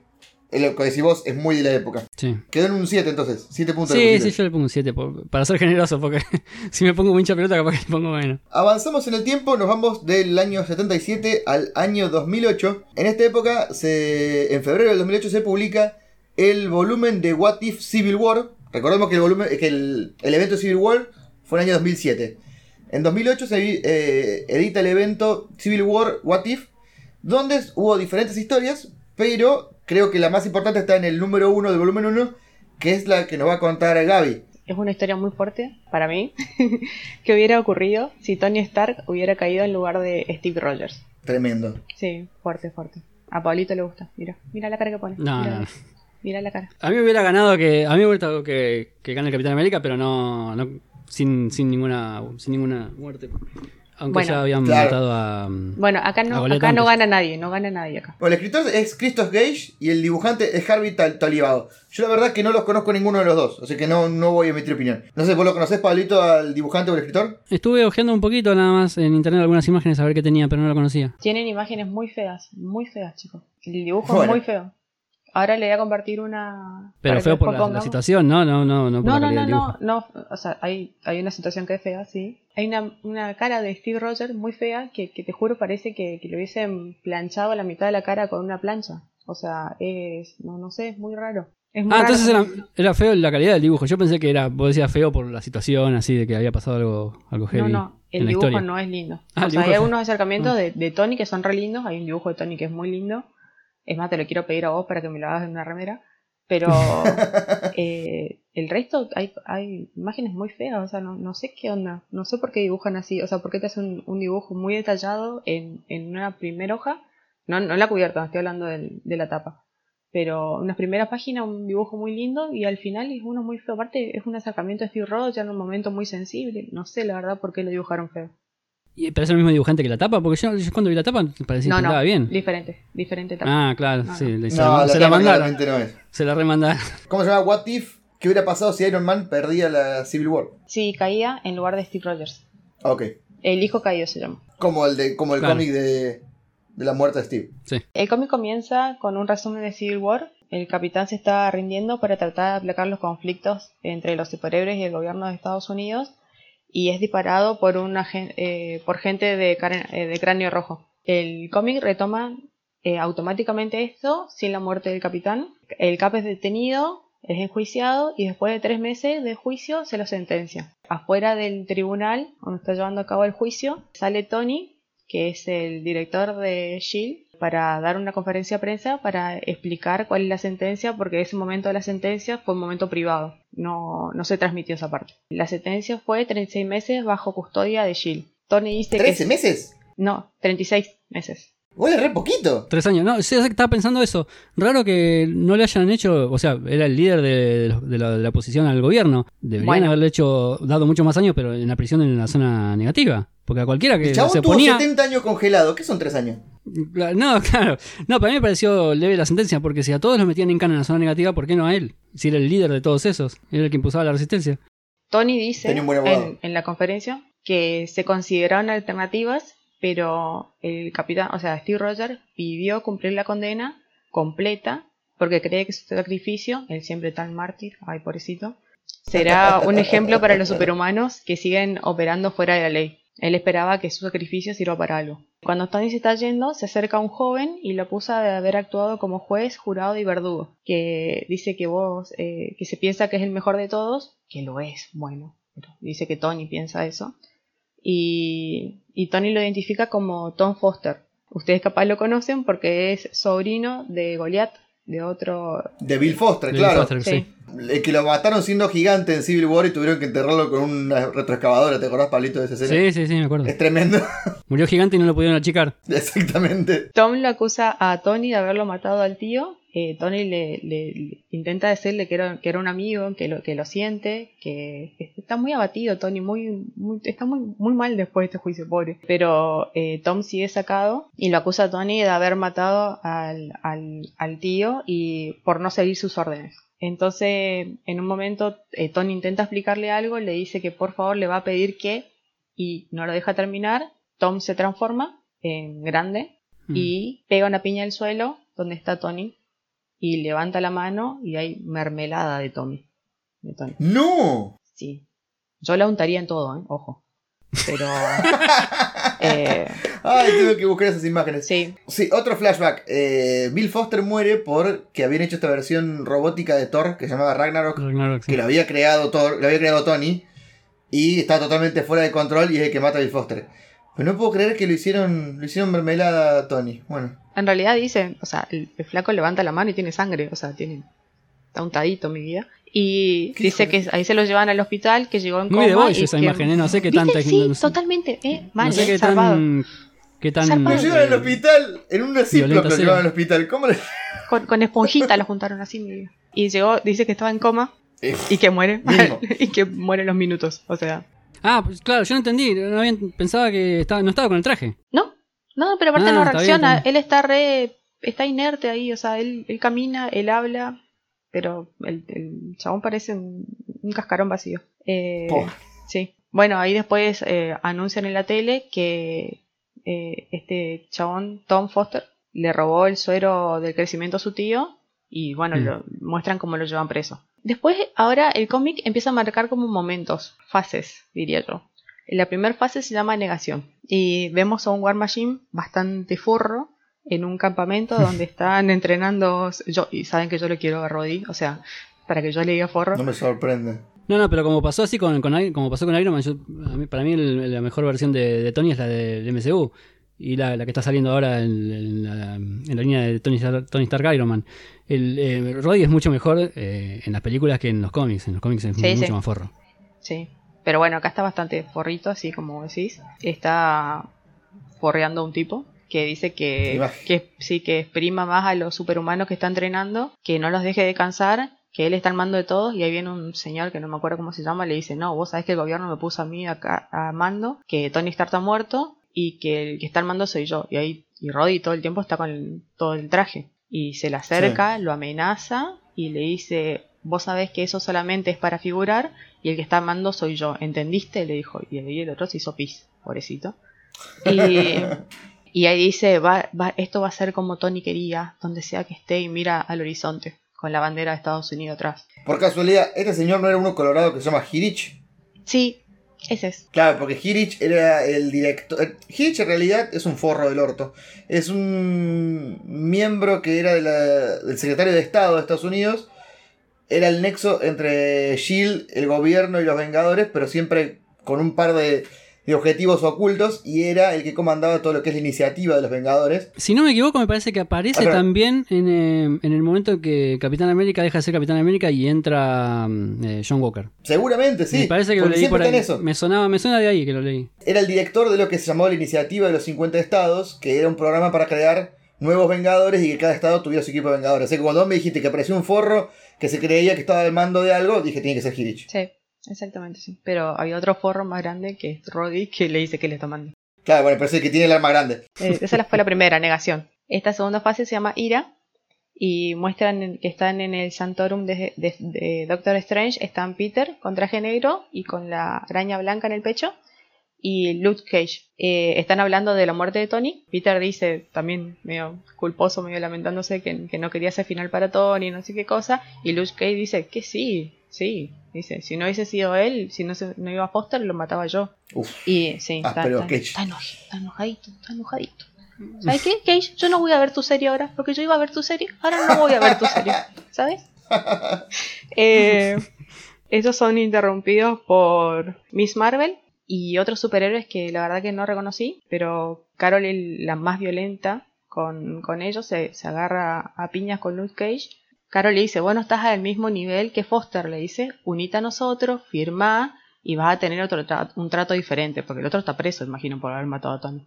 A: lo que decís vos es muy de la época.
C: sí.
A: Quedó en un 7 entonces, 7 puntos.
C: Sí, sí, yo le pongo un 7 para ser generoso, porque [laughs] si me pongo un hincha pelota, capaz que le pongo menos.
A: Avanzamos en el tiempo, nos vamos del año 77 al año 2008. En esta época, se, en febrero del 2008, se publica el volumen de What If Civil War. Recordemos que el, volumen, que el, el evento Civil War fue en el año 2007. En 2008 se eh, edita el evento Civil War What If, donde hubo diferentes historias, pero creo que la más importante está en el número 1 del volumen 1, que es la que nos va a contar Gaby.
B: es una historia muy fuerte para mí [laughs] que hubiera ocurrido si Tony Stark hubiera caído en lugar de Steve Rogers.
A: Tremendo.
B: Sí, fuerte, fuerte. A Pablito le gusta. Mira, mira la cara que pone.
C: No,
B: mira,
C: no.
B: mira la cara.
C: A mí me hubiera ganado que. A mí me hubiera gustado que, que gane el Capitán América, pero no. no sin, sin ninguna sin ninguna muerte. Aunque
B: Bueno.
C: ya habían
A: Claro.
C: matado a.
B: Bueno, acá no, acá no gana nadie, no gana nadie acá.
A: Bueno, el escritor es Christos Gage y el dibujante es Harvey Tal- Tolivado. Yo la verdad que no los conozco ninguno de los dos, así que no, no voy a emitir opinión. No sé, ¿vos lo conocés, Pablito, al dibujante o al escritor?
C: Estuve hojeando un poquito nada más en internet algunas imágenes a ver qué tenía, pero no lo conocía.
B: Tienen imágenes muy feas, muy feas, chicos. El dibujo
A: Bueno.
B: es muy feo. Ahora le voy a compartir una.
C: Pero feo por la, situación, ¿no? No, no, no
B: No, no, no, no, o sea, hay, hay una situación que es fea, sí. Hay una, una cara de Steve Rogers muy fea que, que te juro parece que, que le hubiesen planchado la mitad de la cara con una plancha. O sea, es, no, no sé, es muy raro. Es muy
C: Ah,
B: raro.
C: entonces era, era feo la calidad del dibujo. Yo pensé que era, vos decías feo por la situación, así de que había pasado algo, algo heavy
B: No, no, el dibujo no es lindo.
C: Ah,
B: o sea, hay algunos acercamientos
C: Ah.
B: de, de Tony que son re lindos. Hay un dibujo de Tony que es muy lindo. Es más, te lo quiero pedir a vos para que me lo hagas en una remera. Pero [laughs] eh, el resto hay, hay imágenes muy feas. O sea, no, no sé qué onda. No sé por qué dibujan así. O sea, por qué te hacen un, un dibujo muy detallado en, en una primera hoja. No, no en la cubierta, estoy hablando del- de la tapa. Pero en las primeras páginas un dibujo muy lindo y al final es uno muy feo. Aparte es un acercamiento a Steve Rogers en un momento muy sensible. No sé la verdad por qué lo dibujaron feo.
C: Y- ¿Pero es el mismo dibujante que la tapa? Porque yo, yo cuando vi la tapa parecía
B: no,
C: que
B: no,
C: estaba bien.
B: diferente, diferente tapa.
C: Ah, claro,
B: No,
C: sí. le- se,
A: No,
C: la,
A: la
C: se la
A: tapa
C: mandaron.
A: claramente no es.
C: Se la remandaron. [laughs]
A: ¿Cómo se llama What If? ¿Qué hubiera pasado si Iron Man perdía la Civil War?
B: Sí, caía en lugar de Steve Rogers.
A: Ok.
B: El hijo caído se llama.
A: Como el, de, como el
C: Claro.
A: cómic de, de la muerte de Steve.
C: Sí.
B: El cómic comienza con un resumen de Civil War. El capitán se está rindiendo para tratar de aplacar los conflictos entre los superhéroes y el gobierno de Estados Unidos y es disparado por una eh, por gente eh, de cráneo rojo. El cómic retoma eh, automáticamente esto sin la muerte del capitán. El cap es detenido, es enjuiciado y después de tres meses de juicio se lo sentencia. Afuera del tribunal donde está llevando a cabo el juicio sale Tony, que es el director de Shield, para dar una conferencia de prensa para explicar cuál es la sentencia, porque ese momento de la sentencia fue un momento privado, no, no se transmitió esa parte. La sentencia fue 36 meses bajo custodia de Shield. Tony dice
A: ¿13
B: que...
A: meses?
B: No, 36 meses.
A: Huele re poquito.
C: Tres años. No, sí, estaba pensando eso. Raro que no le hayan hecho, o sea, era el líder de, de- de la, de la oposición al gobierno. Deberían
B: Bueno.
C: haberle hecho, dado muchos más años, pero en la prisión en la zona negativa. Porque a cualquiera que
A: El chabón
C: se
A: tuvo
C: ponía...
A: 70 años congelado. ¿Qué son 3 años?
C: No, [laughs] claro. No, para mí me pareció leve la sentencia, porque si a todos los metían en cana en la zona negativa, ¿por qué no a él? Si era el líder de todos esos, era el que impulsaba la resistencia.
B: Tony dice en la conferencia que se consideraron alternativas, pero el capitán, o sea, Steve Rogers pidió cumplir la condena completa porque cree que su sacrificio, él siempre tan mártir, ay pobrecito, será [laughs] un ejemplo para los superhumanos que siguen operando fuera de la ley. Él esperaba que su sacrificio sirva para algo. Cuando Tony se está yendo, se acerca un joven y lo acusa de haber actuado como juez, jurado y verdugo. Que dice que vos, eh, que se piensa que es el mejor de todos, que lo es, bueno. pero dice que Tony piensa eso. Y, y Tony lo identifica como Tom Foster. Ustedes capaz lo conocen porque es sobrino de Goliath, de otro...
A: De Bill Foster,
C: Bill
A: claro.
C: Foster, sí.
A: El que lo mataron siendo gigante en Civil War y tuvieron que enterrarlo con una retroexcavadora. ¿Te acordás, Pablito, de esa escena?
C: Sí, sí, sí, me acuerdo.
A: Es tremendo. [laughs]
C: Murió gigante y no lo pudieron achicar.
A: Exactamente.
B: Tom lo acusa a Tony de haberlo matado al tío. Eh, Tony le, le- le intenta decirle que era, que era un amigo, que lo, que lo siente, que está muy abatido Tony, muy, muy- está muy, muy mal después de este juicio, pobre. Pero eh, Tom sigue sacado y lo acusa a Tony de haber matado al, al, al tío y por no seguir sus órdenes. Entonces, en un momento, eh, Tony intenta explicarle algo, le dice que por favor le va a pedir que, y no lo deja terminar. Tom se transforma en grande
C: Mm.
B: y pega una piña al suelo donde está Tony y levanta la mano y hay mermelada de Tommy. De Tony.
A: ¡No!
B: Sí. Yo la untaría en todo, ¿eh? ojo. Pero... [laughs] eh,
A: Ay, tengo que buscar esas imágenes.
B: sí,
A: Sí, otro flashback. Eh, Bill Foster muere porque habían hecho esta versión robótica de Thor que se llamaba Ragnarok,
C: Ragnarok, sí.
A: que lo había creado Thor, lo había creado Tony y está totalmente fuera de control y es el que mata a Bill Foster. Pero no puedo creer que lo hicieron, lo hicieron mermelada a Tony. Bueno,
B: en realidad dice, o sea, el, el flaco levanta la mano y tiene sangre, o sea, tiene... Está untadito mi vida. Y
A: ¿Qué
B: dice
A: de-
B: que ahí se lo llevan al hospital, que llegó en
C: Muy de
B: coma
C: Boys
B: y
C: esa
B: que-
C: imagen, ¿eh? No sé qué tanta...
B: Sí,
C: no sé-
B: totalmente, eh, mal,
C: no sé qué tan... Qué tan...
A: Lo llevan al
C: eh,
A: hospital en una
C: violenta
A: lo llevan al hospital. ¿Cómo le.?
B: Con, con esponjita lo juntaron así, mi vida. Y llegó, dice que estaba en coma y que muere. [laughs] Y que muere en los minutos. O sea.
C: Ah, pues claro, yo no entendí. No había- pensaba que estaba, no estaba con el traje.
B: No, no, pero aparte
C: Ah,
B: no reacciona.
C: está bien.
B: Él está re. Está inerte ahí. O sea, él, él camina, él habla. Pero el, el chabón parece un, un cascarón vacío. Eh,
A: Pobre.
B: sí. Bueno, ahí después eh, anuncian en la tele que eh, este chabón, Tom Foster, le robó el suero del crecimiento a su tío Y bueno,
C: Mm.
B: lo, muestran cómo lo llevan preso. Después, ahora el cómic empieza a marcar como momentos, fases, diría yo. La primera fase se llama negación. Y vemos a un War Machine bastante forro en un campamento [laughs] donde están entrenando. Yo, y saben que yo le quiero a Roddy, o sea, para que yo le diga forro.
A: No me sorprende.
C: No, no, pero como pasó así con, con Iron- como pasó con Iron Man, yo- a mí- para mí el- la mejor versión de, de Tony es la del MCU. Y la, la que está saliendo ahora en, en la, en la línea de Tony Tony Stark Iron Man. El, eh, Roddy es mucho mejor eh, en las películas que en los cómics. En los cómics es
B: Sí,
C: mucho
B: sí.
C: más forro.
B: Sí. Pero bueno, acá está bastante forrito, así como decís. Está forreando a un tipo que dice que sí, que exprima más a los superhumanos que está entrenando, que no los deje de cansar, que él está al mando de todos, y ahí viene un señor que no me acuerdo cómo se llama, le dice, no, vos sabés que el gobierno me puso a mí acá a mando, que Tony Stark está muerto, y que el que está al mando soy yo. Y ahí, y Roddy todo el tiempo está con el- todo el traje. Y se le acerca, lo amenaza, y le dice, vos sabés que eso solamente es para figurar, y el que está al mando soy yo, ¿entendiste? Le dijo, y el otro se hizo pis, pobrecito. Y, [laughs] y ahí dice, va, va, esto va a ser como Tony quería, donde sea que esté y mira al horizonte, con la bandera de Estados Unidos atrás.
A: Por casualidad, este señor no era uno colorado que se llama Hirich.
B: Sí, ese es.
A: Claro, porque Hirich era el director. eh, Hirich en realidad es un forro del orto. Es un miembro que era de la- del secretario de Estado de Estados Unidos. Era el nexo entre Shield, el gobierno y los Vengadores, pero siempre con un par de, de objetivos ocultos. Y era el que comandaba todo lo que es la iniciativa de los Vengadores.
C: Si no me equivoco, me parece que aparece
A: Ah, pero-
C: también en, eh, en el momento en que Capitán América deja de ser Capitán América y entra mm, eh, John Walker.
A: Seguramente, sí.
C: me parece que lo leí por ahí.
A: eso.
C: Me sonaba, me suena de ahí que lo leí.
A: era el director de lo que se llamó la Iniciativa de los 50 Estados, que era un programa para crear nuevos Vengadores y que cada estado tuviera su equipo de Vengadores. Así que cuando vos me dijiste que apareció un forro que se creía que estaba al mando de algo, dije tiene que ser Hirich.
B: Sí, exactamente, sí. Pero había otro forro más grande que es Roddy que le dice que le está mandando.
A: Claro, bueno, pero es el que tiene el arma grande.
B: Eh, [laughs] esa la- fue la primera, negación. Esta segunda fase se llama ira y muestran que están en el Santorum de, de- de Doctor Strange. Están Peter con traje negro y con la araña blanca en el pecho y Luke Cage. Eh, están hablando de la muerte de Tony. Peter dice también medio culposo, medio lamentándose que, que no quería ese final para Tony, no sé qué cosa. Y Luke Cage dice que sí, sí. Dice, si no hubiese sido él, si no, se, no iba a Foster, lo mataba yo.
A: Uf.
B: Y sí,
A: Ah,
B: está,
A: pero
B: está-
A: Cage.
B: está enoj- está enojadito, está enojadito. ¿Sabes qué, Cage? Yo no voy a ver tu serie ahora, porque yo iba a ver tu serie, ahora no voy a ver tu serie, ¿sabes? [laughs] Eh, estos son interrumpidos por Miss Marvel y otros superhéroes que la verdad que no reconocí, pero Carol es la más violenta con, con ellos, se, se agarra a piñas con Luke Cage. Carol le dice, bueno, estás al mismo nivel que Foster, le dice, unite a nosotros, firma y vas a tener otro tra- un trato diferente, porque el otro está preso, imagino, por haber matado a Tony.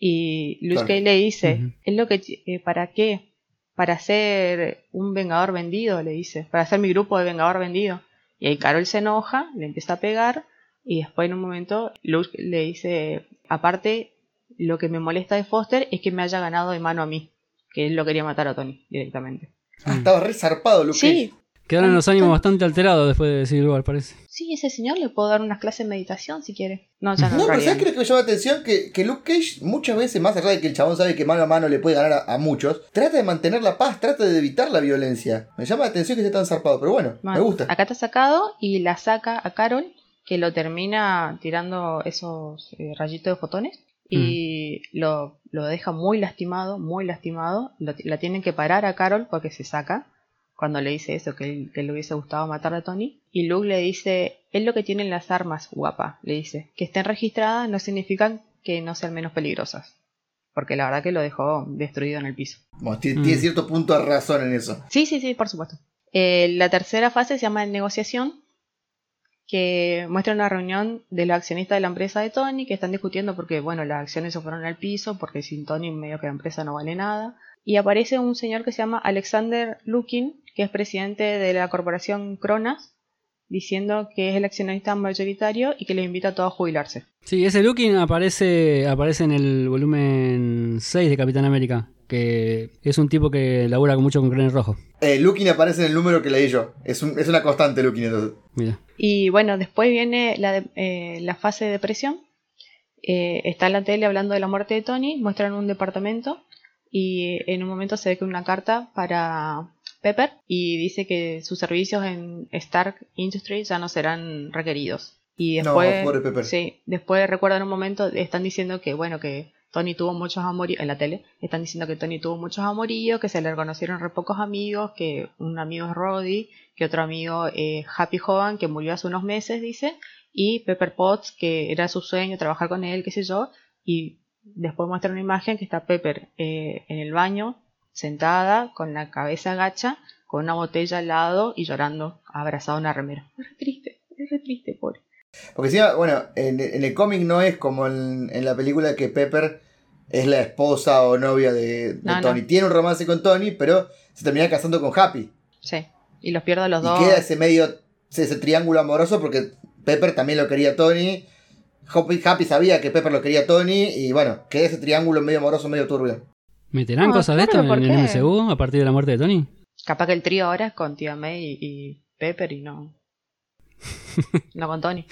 B: Y Luke
A: Claro.
B: Cage le dice, es lo que, eh, ¿para qué? Para ser un vengador vendido, le dice, para ser mi grupo de vengador vendido. Y ahí Carol se enoja, le empieza a pegar, y después en un momento Luke le dice, aparte, lo que me molesta de Foster es que me haya ganado de mano a mí, que él lo quería matar a Tony directamente.
A: Ah, estaba re zarpado, Luke
B: Sí,
A: Cage.
C: Quedaron los ánimos bastante alterados después de Civil War, parece.
B: sí, ese señor le puedo dar unas clases de meditación si quiere. No, ya no.
A: No, pero ¿sabes qué es lo que me llama la atención? Que, que Luke Cage, muchas veces, más allá de que el chabón sabe que mano a mano le puede ganar a, a muchos, trata de mantener la paz, trata de evitar la violencia. Me llama la atención que esté tan zarpado, pero bueno, me gusta.
B: Acá está sacado y la saca a Carol, que lo termina tirando esos eh, rayitos de fotones. Y lo, lo deja muy lastimado, muy lastimado. Lo- la tienen que parar a Carol porque se saca. Cuando le dice eso, que, él- que le hubiese gustado matar a Tony. Y Luke le dice, es lo que tienen las armas, guapa. Le dice, que estén registradas no significan que no sean menos peligrosas. Porque la verdad que lo dejó destruido en el piso.
A: Bueno, tiene,
C: Mm.
A: tiene cierto punto de razón en eso.
B: Sí, sí, sí, por supuesto. Eh, la tercera fase se llama negociación, que muestra una reunión de los accionistas de la empresa de Tony, que están discutiendo porque, bueno, las acciones se fueron al piso, porque sin Tony medio que la empresa no vale nada. Y aparece un señor que se llama Alexander Lukin, que es presidente de la corporación Cronas, diciendo que es el accionista mayoritario y que le invita a todos a jubilarse.
C: Sí, ese Looking aparece, aparece en el volumen 6 de Capitán América, que es un tipo que labura mucho con Crane Rojo.
A: Eh, Lukin aparece en el número que leí yo. Es, un- es una constante Lukin entonces.
C: Mira.
B: Y bueno, después viene la, de- eh, la fase de depresión. Eh, está en la tele hablando de la muerte de Tony, muestran un departamento y en un momento se ve que una carta para Pepper y dice que sus servicios en Stark Industries ya no serán requeridos. Y
A: No,
B: después,
A: pobre Pepper.
B: sí, después recuerdan un momento, están diciendo que bueno, que Tony tuvo muchos amoríos, en la tele, están diciendo que Tony tuvo muchos amoríos, que se le reconocieron re pocos amigos, que un amigo es Roddy, que otro amigo es Happy Hogan, que murió hace unos meses, dice, y Pepper Potts, que era su sueño trabajar con él, qué sé yo, y después muestra una imagen que está Pepper eh, en el baño, sentada, con la cabeza agacha, con una botella al lado y llorando, abrazada a una remera. Es re triste, es re triste, pobre.
A: Porque encima, bueno, en, en el cómic no es como en, en la película que Pepper es la esposa o novia de, de
B: No, no.
A: Tony. Tiene un romance con Tony, pero se termina casando con Happy.
B: Sí, y los pierdo a los
A: Y
B: dos.
A: queda ese medio, ese, triángulo amoroso porque Pepper también lo quería a Tony. Happy, Happy sabía que Pepper lo quería a Tony y bueno, queda ese triángulo medio amoroso, medio turbio.
C: ¿Meterán
B: No,
C: cosas de esto
B: claro, ¿por
C: en el? MCU a partir de la muerte de Tony?
B: Capaz que el trío ahora es con Tía May y, y Pepper y no. [laughs] no con Tony.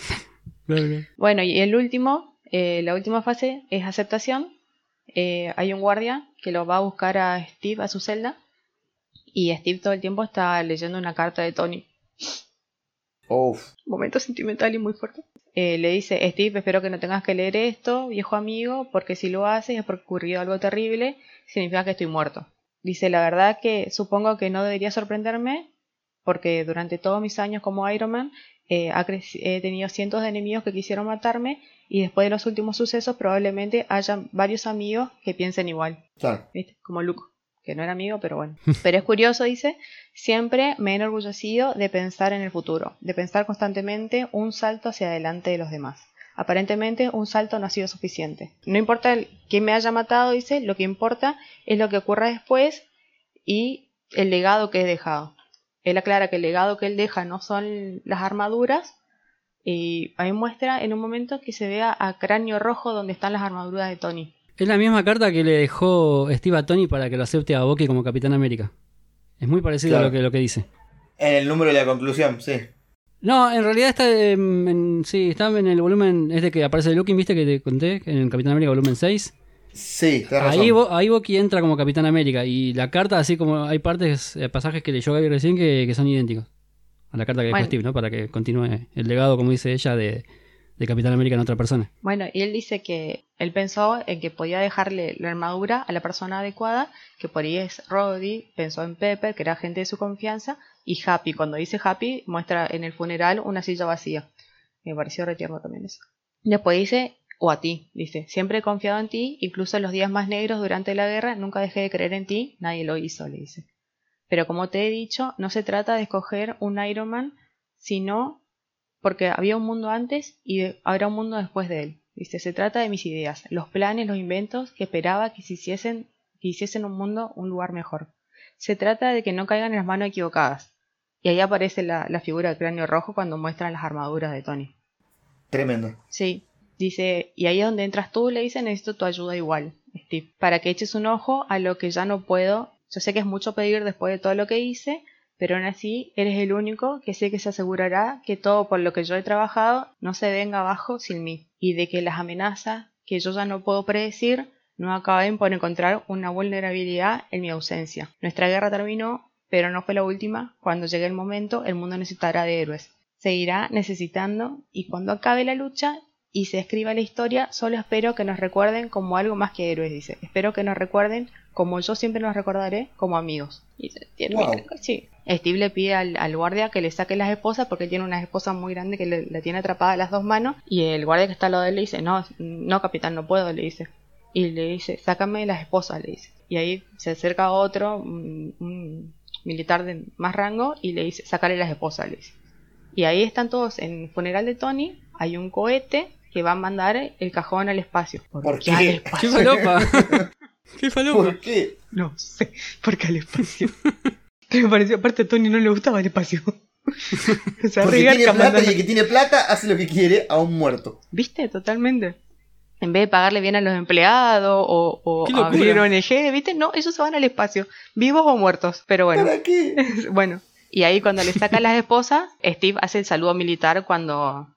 B: Bueno, y el último, eh, la última fase es aceptación. Eh, hay un guardia que lo va a buscar a Steve a su celda. Y Steve todo el tiempo está leyendo una carta de Tony.
A: Uf.
B: Momento sentimental y muy fuerte. Eh, le dice, Steve, espero que no tengas que leer esto, viejo amigo, porque si lo haces es porque ocurrido algo terrible, significa que estoy muerto. Dice, la verdad que supongo que no debería sorprenderme, porque durante todos mis años como Iron Man eh, he tenido cientos de enemigos que quisieron matarme, y después de los últimos sucesos probablemente haya varios amigos que piensen igual.
A: Claro.
B: ¿viste? Como Luke, que no era amigo, pero bueno. [laughs] Pero es curioso, dice, siempre me he enorgullecido de pensar en el futuro, de pensar constantemente un salto hacia adelante de los demás. Aparentemente un salto no ha sido suficiente. No importa quién me haya matado, dice, lo que importa es lo que ocurra después y el legado que he dejado. Él aclara que el legado que él deja no son las armaduras, y ahí muestra en un momento que se vea a cráneo rojo donde están las armaduras de Tony.
C: Es la misma carta que le dejó Steve a Tony para que lo acepte a Bucky como Capitán América. Es muy parecido
A: Claro.
C: a lo que, lo que dice.
A: En el número de la conclusión, sí.
C: No, en realidad está em, en, sí, está en el volumen este que aparece de Looking, ¿viste? Que te conté, en el Capitán América volumen 6.
A: Sí, tenés razón.
C: Ahí, Bo- ahí Bucky entra como Capitán América y la carta, así como hay partes, eh, pasajes que leyó Gaby recién que, que son idénticos a la carta que dejó
B: Bueno.
C: Steve, ¿no? Para que continúe el legado, como dice ella, de, de Capitán América en otra persona.
B: Bueno, y él dice que él pensó en que podía dejarle la armadura a la persona adecuada, que por ahí es Roddy, pensó en Pepper, que era gente de su confianza, y Happy. Cuando dice Happy, muestra en el funeral una silla vacía. Me pareció retierno también eso. Después dice, o a ti, dice, siempre he confiado en ti, incluso en los días más negros durante la guerra, nunca dejé de creer en ti, nadie lo hizo, le dice. Pero como te he dicho, no se trata de escoger un Iron Man, sino porque había un mundo antes y habrá un mundo después de él. Dice, se trata de mis ideas, los planes, los inventos que esperaba que se hiciesen, que hiciesen un mundo un lugar mejor. Se trata de que no caigan en las manos equivocadas. Y ahí aparece la, la figura del cráneo rojo cuando muestran las armaduras de Tony.
A: Tremendo.
B: Sí, dice, y ahí es donde entras tú, le dice, necesito tu ayuda igual, Steve, para que eches un ojo a lo que ya no puedo. Yo sé que es mucho pedir después de todo lo que hice, pero aún así eres el único que sé que se asegurará que todo por lo que yo he trabajado no se venga abajo sin mí, y de que las amenazas que yo ya no puedo predecir no acaben por encontrar una vulnerabilidad en mi ausencia. Nuestra guerra terminó, pero no fue la última. Cuando llegue el momento, el mundo necesitará de héroes. Seguirá necesitando, y cuando acabe la lucha y se escriba la historia, solo espero que nos recuerden como algo más que héroes, dice. Espero que nos recuerden como yo siempre nos recordaré, como amigos. Y
A: Wow.
B: sí. Steve le pide al, al guardia que le saque las esposas porque tiene una esposa muy grande que le, la tiene atrapada a las dos manos. Y el guardia que está al lado de él le dice, no, no capitán, no puedo, le dice. Y le dice, sácame las esposas, le dice. Y ahí se acerca a otro, un, un militar de más rango, y le dice, sácale las esposas, le dice. Y ahí están todos en el funeral de Tony. Hay un cohete que va a mandar el cajón al espacio.
A: ¿Por
B: qué al
A: qué?
C: ¡Qué
B: espacio?
C: falopa! [laughs] ¡Qué falopa!
A: ¿Por qué?
B: No sé, porque al espacio. que [laughs] me pareció, aparte a Tony no le gustaba el espacio. [laughs] o sea,
A: Porque tiene plata
B: mandando-
A: y el que tiene plata hace lo que quiere a un muerto.
B: ¿Viste? Totalmente. En vez de pagarle bien a los empleados o, o abrir ONG, ¿viste? No, ellos se van al espacio, vivos o muertos. Pero bueno,
A: ¿Para qué?
B: bueno. Y ahí cuando le sacan las esposas, Steve hace el saludo militar cuando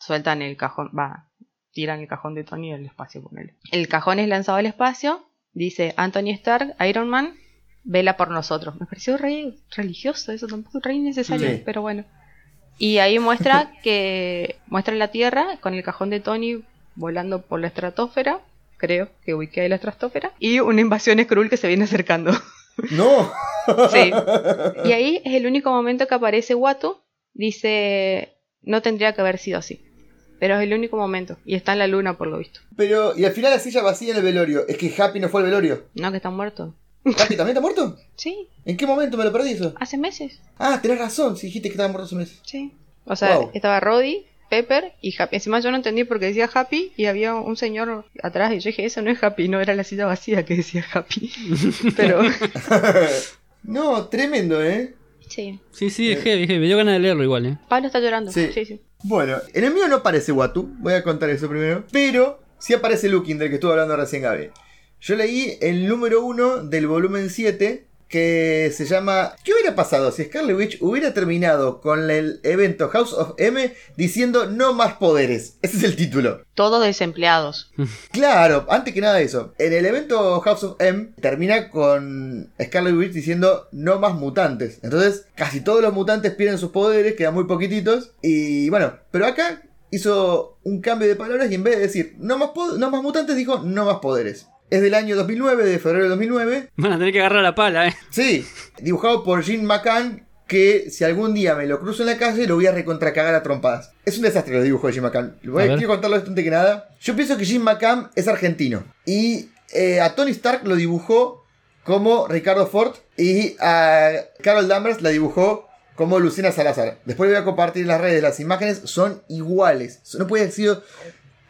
B: sueltan el cajón, va, tiran el cajón de Tony al espacio, ponele. El cajón es lanzado al espacio Dice, Anthony Stark, Iron Man, vela por nosotros. Me pareció re religioso eso, tampoco re innecesario,
A: Sí.
B: pero bueno. Y ahí muestra [laughs] que muestra la Tierra con el cajón de Tony volando por la estratosfera, creo que ubiqué ahí la estratosfera, y una invasión Skrull que se viene acercando. [laughs]
A: ¡No! [laughs]
B: Sí. Y ahí es el único momento que aparece Watu. Dice, no tendría que haber sido así. Pero es el único momento. Y está en la luna por lo visto.
A: Pero, y al final la silla vacía en el velorio. Es que Happy no fue al velorio.
B: ¿No que está muerto?
A: ¿Happy también está muerto? [laughs]
B: Sí,
A: ¿En qué momento me lo perdí eso?
B: hace meses.
A: Ah, tenés razón, si dijiste que estaba muerto hace un mes.
B: Sí. O sea,
A: Wow.
B: estaba Roddy, Pepper y Happy. Encima yo no entendí porque decía Happy y había un señor atrás. Y yo dije, eso no es Happy, no era la silla vacía que decía Happy. [laughs] Pero, [laughs]
A: no, tremendo, ¿eh?
B: sí.
C: Sí, sí, es heavy, heavy. Me dio ganas de leerlo igual, ¿eh?
B: Pablo está llorando.
A: Sí.
B: Sí, sí.
A: Bueno, en el mío no aparece Watu, voy a contar eso primero. Pero sí aparece Looking, del que estuvo hablando recién Gaby. Yo leí el número 1 del volumen 7 que se llama ¿Qué hubiera pasado si Scarlet Witch hubiera terminado con el evento House of M diciendo no más poderes? Ese es el título.
B: Todos desempleados. [laughs]
A: Claro, antes que nada eso. En el evento House of M termina con Scarlet Witch diciendo no más mutantes. Entonces, casi todos los mutantes pierden sus poderes, quedan muy poquititos. Y bueno, pero acá hizo un cambio de palabras y en vez de decir no más, no más mutantes, dijo no más poderes. Es del año 2009, de febrero de 2009.
C: Van a tener que agarrar la pala, ¿eh?
A: Sí, dibujado por Jim McCann. Que si algún día me lo cruzo en la calle, lo voy a recontracagar a trompadas. Es un desastre los dibujos de Jim McCann. Voy
C: A
A: quiero contarlo antes que nada. Yo pienso que Jim McCann es argentino. Y eh, a Tony Stark lo dibujó como Ricardo Ford. Y a Carol Danvers la dibujó como Lucina Salazar. Después voy a compartir en las redes las imágenes. Son iguales. No puede haber sido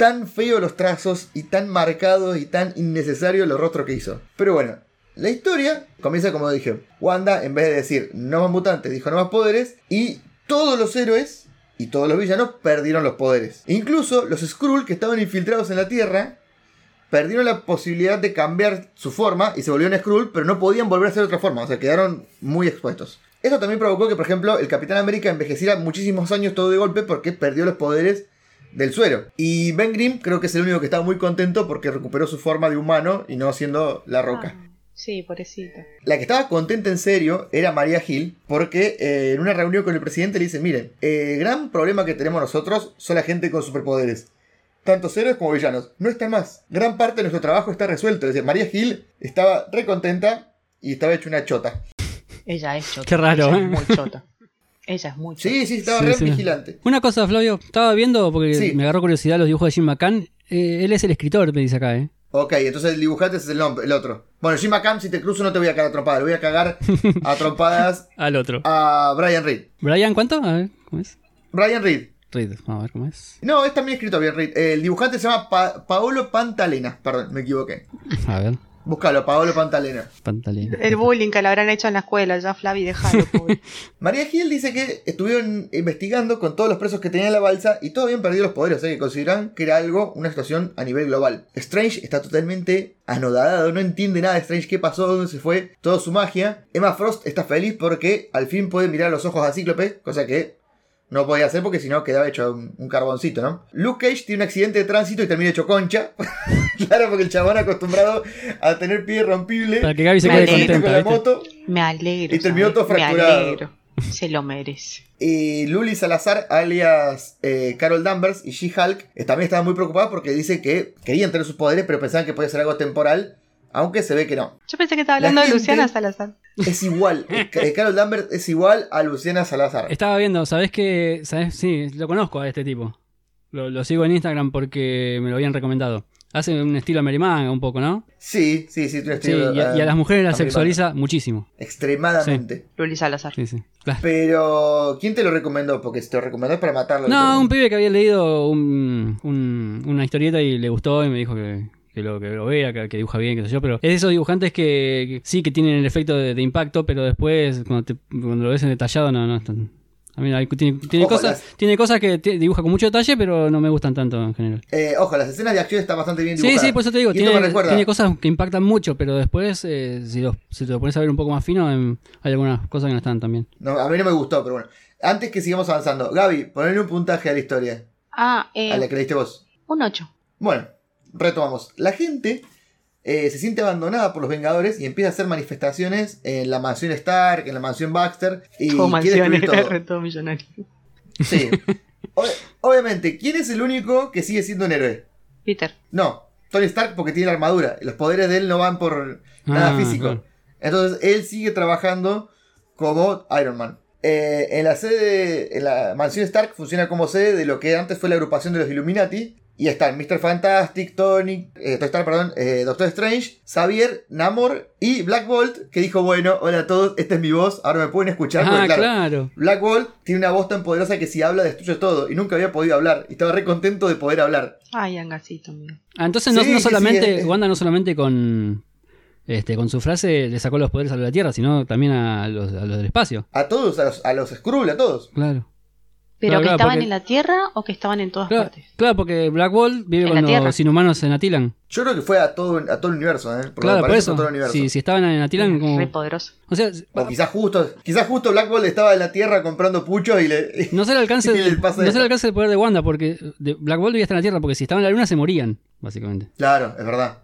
A: tan feos los trazos y tan marcados y tan innecesarios los rostros que hizo. Pero bueno, la historia comienza como dije. Wanda, en vez de decir no más mutantes, dijo no más poderes. Y todos los héroes y todos los villanos perdieron los poderes. Incluso los Skrull que estaban infiltrados en la Tierra perdieron la posibilidad de cambiar su forma y se volvieron Skrull, pero no podían volver a ser otra forma. O sea, quedaron muy expuestos. Esto también provocó que, por ejemplo, el Capitán América envejeciera muchísimos años todo de golpe porque perdió los poderes del suero. Y Ben Grimm creo que es el único que está muy contento porque recuperó su forma de humano y no siendo la roca.
B: Ah, sí, pobrecita.
A: La que estaba contenta en serio era María Gil, porque eh, en una reunión con el presidente le dice, miren, el gran problema que tenemos nosotros son la gente con superpoderes. Tanto héroes como villanos. No están más. Gran parte de nuestro trabajo está resuelto. Es decir, María Gil estaba re contenta y estaba hecha una chota.
B: Ella es chota.
C: Qué raro,
B: Ella
C: ¿eh?
B: es muy chota. Ella es muy.
A: Sí, sí, estaba
C: Sí,
A: re
C: sí.
A: vigilante.
C: Una cosa, Flavio, estaba viendo porque
A: Sí.
C: me agarró curiosidad los dibujos de Jim McCann. Eh, él es el escritor, me dice acá, ¿eh?
A: Ok, entonces el dibujante es el, nombre, el otro. Bueno, Jim McCann, si te cruzo no te voy a cagar a trompadas. Le voy a cagar a trompadas [laughs]
C: Al otro.
A: a Brian Reed.
C: ¿Brian cuánto? A ver, ¿cómo es?
A: Brian Reed.
C: Reed, vamos a ver cómo es.
A: No, es también escrito bien Reed. El dibujante se llama Pa- Paolo Pantalena. Perdón, me equivoqué.
C: A ver,
A: Búscalo, Paolo Pantalena.
C: pantalina.
B: El bullying que le habrán hecho en la escuela, ya Flavi, [laughs] pobre.
A: María Gil dice que estuvieron investigando con todos los presos que tenía en la balsa y todos habían perdido los poderes, o sea que consideran que era algo, una situación a nivel global. Strange está totalmente anodadado, no entiende nada de Strange, qué pasó, dónde se fue, toda su magia. Emma Frost está feliz porque al fin puede mirar a los ojos a Cíclope, cosa que no podía hacer porque si no quedaba hecho un, un carboncito, ¿no? Luke Cage tiene un accidente de tránsito y termina hecho concha. [laughs] claro, porque el chabón acostumbrado a tener pie rompible.
C: Para que Gaby se
B: Me
C: quede
B: alegro.
A: con la moto.
B: Me alegro.
A: Y terminó todo fracturado.
B: Me alegro. [laughs] Se lo merece.
A: Y Luli Salazar, alias eh, Carol Danvers y She-Hulk, eh, también estaban muy preocupadas porque dice que querían tener sus poderes, pero pensaban que podía ser algo temporal, aunque se ve que no.
B: Yo pensé que estaba
A: La
B: hablando de Luciana Salazar.
A: Es igual, [laughs] Carol Danvers es igual a Luciana Salazar.
C: Estaba viendo, ¿sabés qué? ¿Sabés? Sí, lo conozco a este tipo. Lo, lo sigo en Instagram porque me lo habían recomendado. Hace un estilo Merimanga un poco, ¿no?
A: Sí, sí, sí,
C: Sí,
A: estilo,
C: y a,
A: eh,
C: y a las mujeres las sexualiza muchísimo.
A: Extremadamente.
B: Luli Salazar.
C: Sí, sí. Claro.
A: Pero, ¿quién te lo recomendó? Porque si te lo recomendó es para matarlo.
C: No, un pibe que había leído un- un- una historieta y le gustó y me dijo que, que lo, que lo vea, que, que dibuja bien, qué sé yo. Pero es de esos dibujantes que, que sí que tienen el efecto de, de impacto, pero después cuando, te- cuando lo ves en detallado no, no es tan... A mí hay- tiene, tiene
A: Ojo,
C: cosas,
A: las-
C: tiene cosas que te- dibuja con mucho detalle, pero no me gustan tanto en general.
A: Eh, ojo, las escenas de acción están bastante bien
C: Sí,
A: dibujadas.
C: sí, por eso te digo, tiene, cosas que impactan mucho, pero después, eh, si, lo, si te lo pones a ver un poco más fino, em, hay algunas cosas que no están tan bien.
A: No, a mí no me gustó, pero bueno. Antes que sigamos avanzando, Gaby, ponle un puntaje a la historia,
B: Ah, eh,
A: a la que leíste vos.
B: un 8.
A: Bueno, retomamos. La gente eh, se siente abandonada por los Vengadores y empieza a hacer manifestaciones en la mansión Stark, en la mansión Baxter. Y
B: mansiones,
A: destruir todo. [laughs]
B: todo millonario.
A: Sí. Ob- obviamente, ¿quién es el único que sigue siendo un héroe?
B: Peter.
A: No, Tony Stark porque tiene la armadura. Los poderes de él no van por nada
C: Ah,
A: físico.
C: claro.
A: Entonces él sigue trabajando como Iron Man. Eh, en la sede, en la mansión Stark funciona como sede de lo que antes fue la agrupación de los Illuminati. Y están Mr. Fantastic, Tony, eh, Stark, perdón, eh, Doctor Strange, Xavier, Namor y Black Bolt, que dijo, bueno, hola a todos, esta es mi voz, ahora me pueden escuchar.
C: Ah,
A: claro,
C: claro.
A: Black Bolt tiene una voz tan poderosa que si habla destruye todo. Y nunca había podido hablar. Y estaba re contento de poder hablar.
B: Ay, Angasito, amigo.
C: Ah, entonces no,
A: Sí,
C: no
A: sí, sí,
C: solamente,
A: es-
C: Wanda no solamente con este con su frase le sacó los poderes a la Tierra, sino también a los, a los del espacio.
A: A todos, a los, a los Skrull, a todos.
C: Claro.
B: ¿Pero
C: Claro,
B: que
C: claro,
B: estaban
C: porque-
B: en la Tierra o que estaban en todas
C: Claro,
B: partes?
C: claro, porque Black Bolt vive
B: En
C: con los inhumanos en Atilan.
A: Yo creo que fue a todo, a todo el universo, ¿eh? Porque
C: Claro, por eso.
A: todo el universo.
C: Si, si estaban en Atilan, como.
B: Re poderoso.
C: O sea,
A: O quizás justo, quizás justo Black Bolt estaba en la Tierra comprando puchos y le. [laughs]
C: no sé el alcance, [laughs]
A: Y le pasa
C: no
A: eso.
C: el alcance del poder de Wanda, porque de Black Bolt debía estar en la Tierra, porque si estaban en la Luna se morían, básicamente.
A: Claro, es verdad.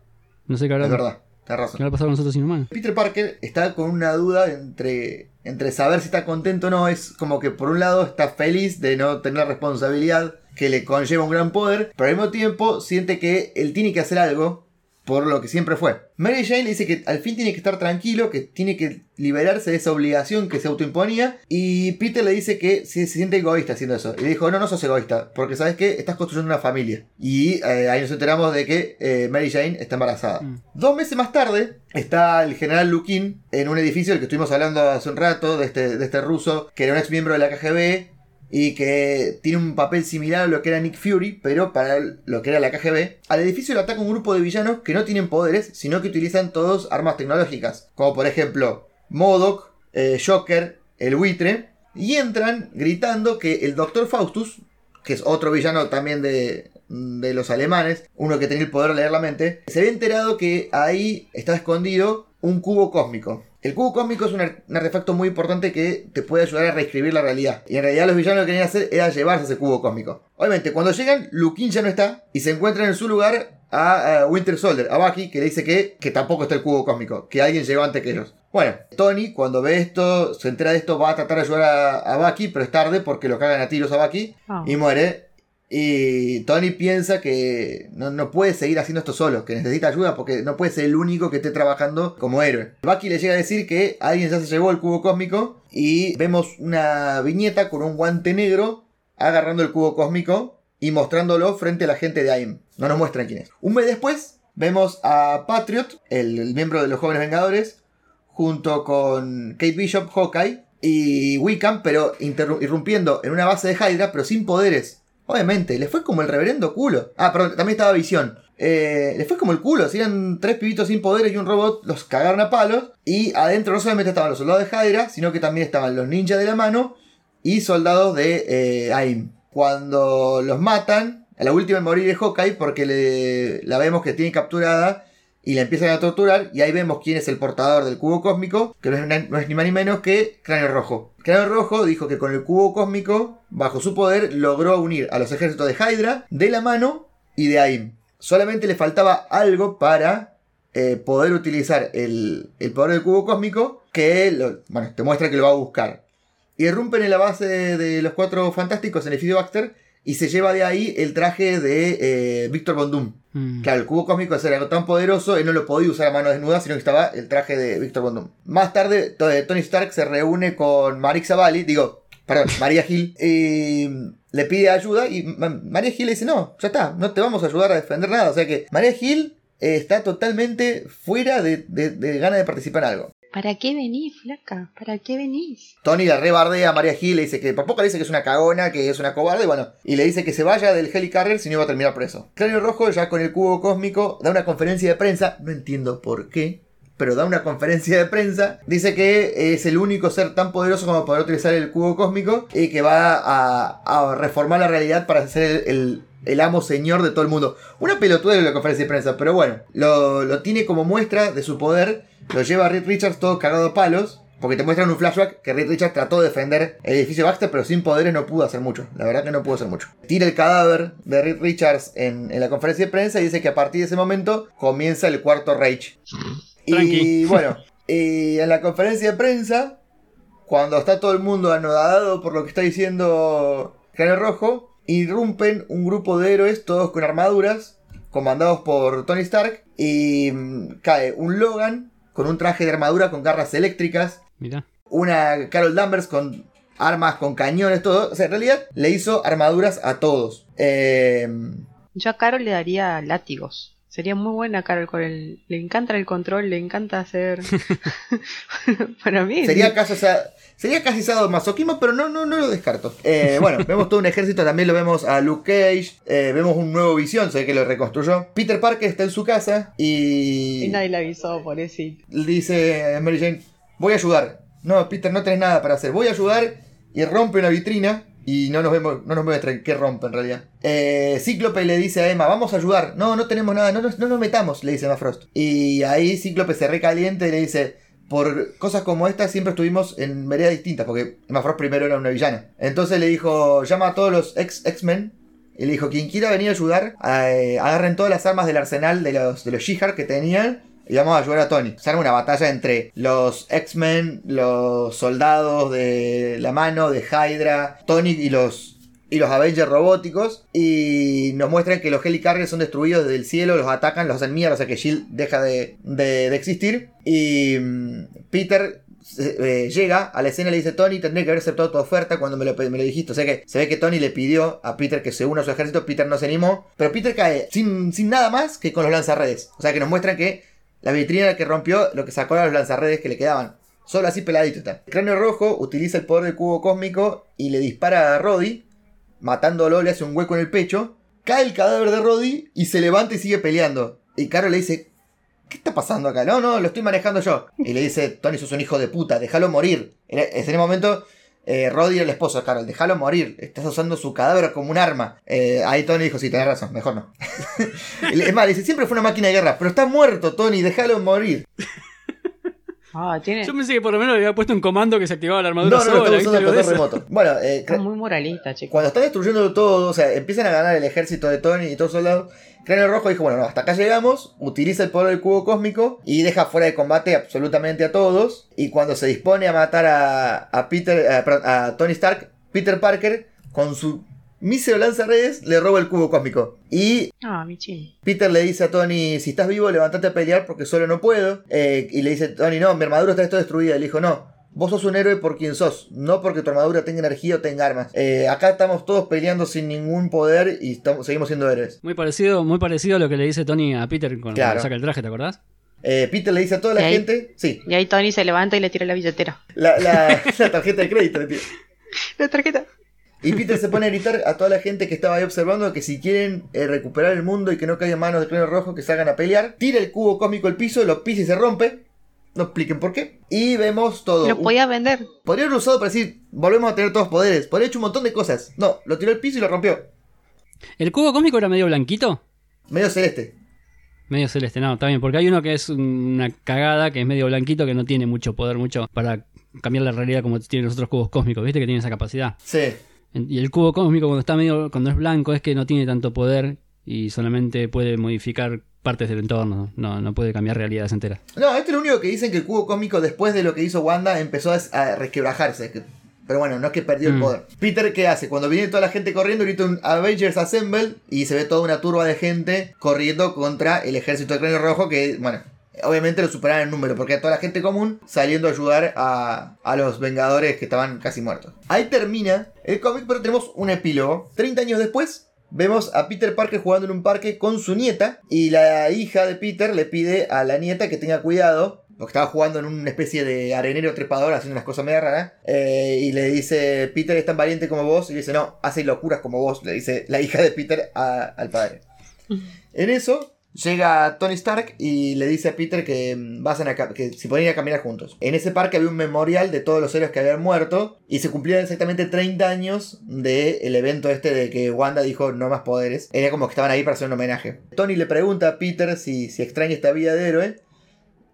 C: No sé qué habrá,
A: Es verdad. Tenés
C: qué habrá pasado con nosotros inhumanos.
A: Peter Parker está con una duda entre, entre saber si está contento o no. Es como que por un lado está feliz de no tener responsabilidad que le conlleva un gran poder, pero al mismo tiempo siente que él tiene que hacer algo por lo que siempre fue. Mary Jane le dice que al fin tiene que estar tranquilo, que tiene que liberarse de esa obligación que se autoimponía. Y Peter le dice que se, se siente egoísta haciendo eso. Y le dijo, no, no sos egoísta, porque sabes que estás construyendo una familia. Y eh, ahí nos enteramos de que eh, Mary Jane está embarazada.
C: Mm.
A: Dos meses más tarde está el general Lukin en un edificio del que estuvimos hablando hace un rato, de este, de este ruso, que era un ex miembro de la KGB y que tiene un papel similar a lo que era Nick Fury, pero para lo que era la KGB. Al edificio le ataca un grupo de villanos que no tienen poderes, sino que utilizan todos armas tecnológicas, como por ejemplo MODOK, eh, Joker, el buitre, y entran gritando que el Dr. Faustus, que es otro villano también de, de los alemanes, uno que tenía el poder de leer la mente, se había enterado que ahí estaba escondido un cubo cósmico. El cubo cósmico es un, ar- un artefacto muy importante que te puede ayudar a reescribir la realidad. Y en realidad los villanos lo que querían hacer era llevarse ese cubo cósmico. Obviamente, cuando llegan, Lukin ya no está y se encuentran en su lugar a, a Winter Soldier, a Bucky, que le dice que, que tampoco está el cubo cósmico, que alguien llegó antes que ellos. Bueno, Tony, cuando ve esto, se entera de esto, va a tratar de ayudar a, a Bucky, pero es tarde porque lo cagan a tiros a Bucky
B: Ah.
A: y muere. Y Tony piensa que no, no puede seguir haciendo esto solo, que necesita ayuda porque no puede ser el único que esté trabajando como héroe. Bucky le llega a decir que alguien ya se llevó el cubo cósmico y vemos una viñeta con un guante negro agarrando el cubo cósmico y mostrándolo frente a la gente de AIM. No nos muestran quién es. Un mes después vemos a Patriot, el, el miembro de los jóvenes vengadores, junto con Kate Bishop, Hawkeye y Wiccan, pero irrumpiendo en una base de Hydra, pero sin poderes. Obviamente, le fue como el reverendo culo. Ah, perdón, también estaba Visión. Eh, le fue como el culo, si eran tres pibitos sin poderes y un robot, los cagaron a palos. Y adentro no solamente estaban los soldados de Hydra, sino que también estaban los ninjas de la mano y soldados de eh, AIM. Cuando los matan, a la última en morir es Hawkeye porque le, la vemos que tiene capturada y la empiezan a torturar y ahí vemos quién es el portador del cubo cósmico, que no es, ni más ni menos que Cráneo Rojo. Cráneo Rojo dijo que con el cubo cósmico, bajo su poder, logró unir a los ejércitos de Hydra, de la mano y de AIM. Solamente le faltaba algo para eh, poder utilizar el, el poder del cubo cósmico, que bueno, te muestra que lo va a buscar. Irrumpen en la base de, los cuatro fantásticos en el Baxter y se lleva de ahí el traje de eh, Víctor Von Doom.
C: Mm.
A: Claro, el cubo cósmico era algo tan poderoso, él no lo podía usar a mano desnuda, sino que estaba el traje de Víctor Von Doom. Más tarde, eh, Tony Stark se reúne con Marix Zavali, digo, perdón, [laughs] María Hill, y le pide ayuda y Ma- María Hill le dice, no, ya está, no te vamos a ayudar a defender nada. O sea que María Hill eh, está totalmente fuera de, de, de ganas de participar en algo.
B: ¿Para qué venís, flaca? ¿Para qué venís?
A: Tony la rebardea a María Hill, le dice que por le dice que es una cagona, que es una cobarde, bueno, y le dice que se vaya del Helicarrier si no va a terminar preso. Cráneo Rojo, ya con el cubo cósmico, da una conferencia de prensa, no entiendo por qué, pero da una conferencia de prensa, dice que es el único ser tan poderoso como poder utilizar el cubo cósmico y que va a, reformar la realidad para el, el- el amo señor de todo el mundo. Una pelotuda de la conferencia de prensa, pero bueno, lo, lo tiene como muestra de su poder, lo lleva a Reed Richards todo cagado a palos Porque te muestran un flashback que Reed Richards trató de defender el edificio Baxter, pero sin poderes no pudo hacer mucho. La verdad que no pudo hacer mucho. Tira el cadáver de Reed Richards en, en la conferencia de prensa y dice que a partir de ese momento comienza el cuarto Rage. Y [laughs] bueno, y en la conferencia de prensa, cuando está todo el mundo anodado por lo que está diciendo Cráneo Rojo, irrumpen un grupo de héroes, todos con armaduras, comandados por Tony Stark, y mm, cae un Logan con un traje de armadura con garras eléctricas,
C: Mirá.
A: una Carol Danvers con armas, con cañones, todo. O sea, en realidad le hizo armaduras a todos. Eh,
B: Yo a Carol le daría látigos. Sería muy buena Carol con el... Le encanta el control, le encanta hacer... [laughs] [laughs] Para mí...
A: sería casi, o sea, sería casi sadomasoquismo, pero no, no, no lo descarto. Eh, [laughs] bueno, vemos todo un ejército, también lo vemos a Luke Cage, eh, vemos un nuevo visión, ve que lo reconstruyó. Peter Parker está en su casa y...
B: Y nadie le avisó, por eso.
A: dice Mary Jane, voy a ayudar. No, Peter, no tenés nada para hacer. Voy a ayudar y rompe una vitrina. Y no nos vemos, no nos muestran qué rompe en realidad. Eh, Cíclope le dice a Emma, vamos a ayudar. No, no tenemos nada, no nos, no nos metamos, le dice Emma Frost. Y ahí Cíclope se recalienta y le dice, por cosas como esta siempre estuvimos en veredas distintas, porque Emma Frost primero era una villana. Entonces le dijo, llama a todos los ex X-Men. Y le dijo, quien quiera venir a ayudar, eh, agarren todas las armas del arsenal de los, de los She-Hulk que tenían y vamos a ayudar a Tony. Se arma una batalla entre los X-Men, los soldados de la mano, de Hydra, Tony y los, y los Avengers robóticos. Y nos muestran que los Helicarriers son destruidos desde el cielo, los atacan, los hacen mierda, o sea que Shield deja de, de- de existir. Y mm, Peter eh, llega a la escena y le dice Tony tendría que haber aceptado tu oferta cuando me lo, me lo dijiste o sea que se ve que Tony le pidió a Peter que se una a su ejército Peter no se animó pero Peter cae sin, sin nada más que con los lanzarredes o sea que nos muestran que la vitrina que rompió lo que sacó eran los lanzarredes que le quedaban solo así peladito está el cráneo rojo utiliza el poder del cubo cósmico y le dispara a Roddy matándolo le hace un hueco en el pecho cae el cadáver de Roddy y se levanta y sigue peleando y Carol le dice ¿Qué está pasando acá? No, no, lo estoy manejando yo. Y le dice, Tony, sos un hijo de puta, déjalo morir. En ese momento, eh, Roddy el esposo de Carol, déjalo morir. Estás usando su cadáver como un arma. Eh, ahí Tony dijo, sí, tenés razón, mejor no. [laughs] Es más, dice, siempre fue una máquina de guerra, pero está muerto, Tony, déjalo morir.
B: Ah, tiene...
C: Yo pensé que por lo menos le había puesto un comando que se activaba la
A: No,
C: armadura
A: no,
C: sola.
A: está
C: ¿viste?
A: usando control remoto. Bueno, eh,
B: Está muy moralista, chicos.
A: Cuando están destruyendo todo, o sea, empiezan a ganar el ejército de Tony y todos los soldados, Cráneo Rojo dijo, bueno, no, hasta acá llegamos, utiliza el poder del cubo cósmico y deja fuera de combate absolutamente a todos. Y cuando se dispone a matar a, a Peter, eh, perdón, a Tony Stark, Peter Parker, con su mísero lanzarredes, le roba el cubo cósmico. Y
B: Ah.
A: Peter le dice a Tony, si estás vivo, levantate a pelear porque solo no puedo. Eh, y le dice, Tony, no, mi armadura está toda destruida. Y le dijo, no, vos sos un héroe por quien sos, no porque tu armadura tenga energía o tenga armas. Eh, acá estamos todos peleando sin ningún poder y estamos, seguimos siendo héroes.
C: Muy parecido, muy parecido a lo que le dice Tony a Peter cuando
A: Claro.
C: saca el traje, ¿te acordás?
A: Eh, Peter le dice a toda la gente, sí,
B: Y ahí Tony se levanta y le tira la billetera.
A: la, la- [laughs] la tarjeta de crédito. le tira.
B: La tarjeta.
A: Y Peter se pone a gritar a toda la gente que estaba ahí observando que si quieren eh, recuperar el mundo y que no caiga en manos del Cráneo Rojo, que salgan a pelear. Tira el cubo cósmico al piso, lo pisa y se rompe. No expliquen por qué. Y vemos todo.
B: Lo podía vender.
A: Podría haberlo usado para decir, volvemos a tener todos poderes. Podría haber hecho un montón de cosas. No, lo tiró al piso y lo rompió.
C: ¿El cubo cósmico era medio blanquito?
A: Medio celeste.
C: Medio celeste, no, está bien, porque hay uno que es una cagada, que es medio blanquito, que no tiene mucho poder, mucho para cambiar la realidad como tienen los otros cubos cósmicos, ¿viste? Que tienen esa capacidad.
A: Sí.
C: Y el cubo cósmico cuando está medio, cuando es blanco es que no tiene tanto poder y solamente puede modificar partes del entorno, no, no puede cambiar realidades enteras.
A: No, este es lo único que dicen que el cubo cósmico después de lo que hizo Wanda empezó a, resquebrajarse. que- Pero bueno, no es que perdió el
C: Mm.
A: poder. Peter, ¿qué hace? Cuando viene toda la gente corriendo, grita un Avengers Assemble y se ve toda una turba de gente corriendo contra el ejército de Cráneo Rojo que, bueno, obviamente lo superaron en número porque toda la gente común saliendo a ayudar a, a los Vengadores que estaban casi muertos. Ahí termina el cómic, pero tenemos un epílogo. 30 años después, Vemos a Peter Parker jugando en un parque con su nieta y la hija de Peter le pide a la nieta que tenga cuidado porque estaba jugando en una especie de arenero trepador haciendo unas cosas medio raras eh, y le dice Peter es tan valiente como vos y le dice no, hace locuras como vos le dice la hija de Peter a- al padre. [laughs] En eso llega Tony Stark y le dice a Peter que, mm, vayan a que si pueden ir a caminar juntos. En ese parque había un memorial de todos los héroes que habían muerto y se cumplían exactamente 30 años del evento este de que Wanda dijo no más poderes. Era como que estaban ahí para hacer un homenaje. Tony le pregunta a Peter si, si extraña esta vida de héroe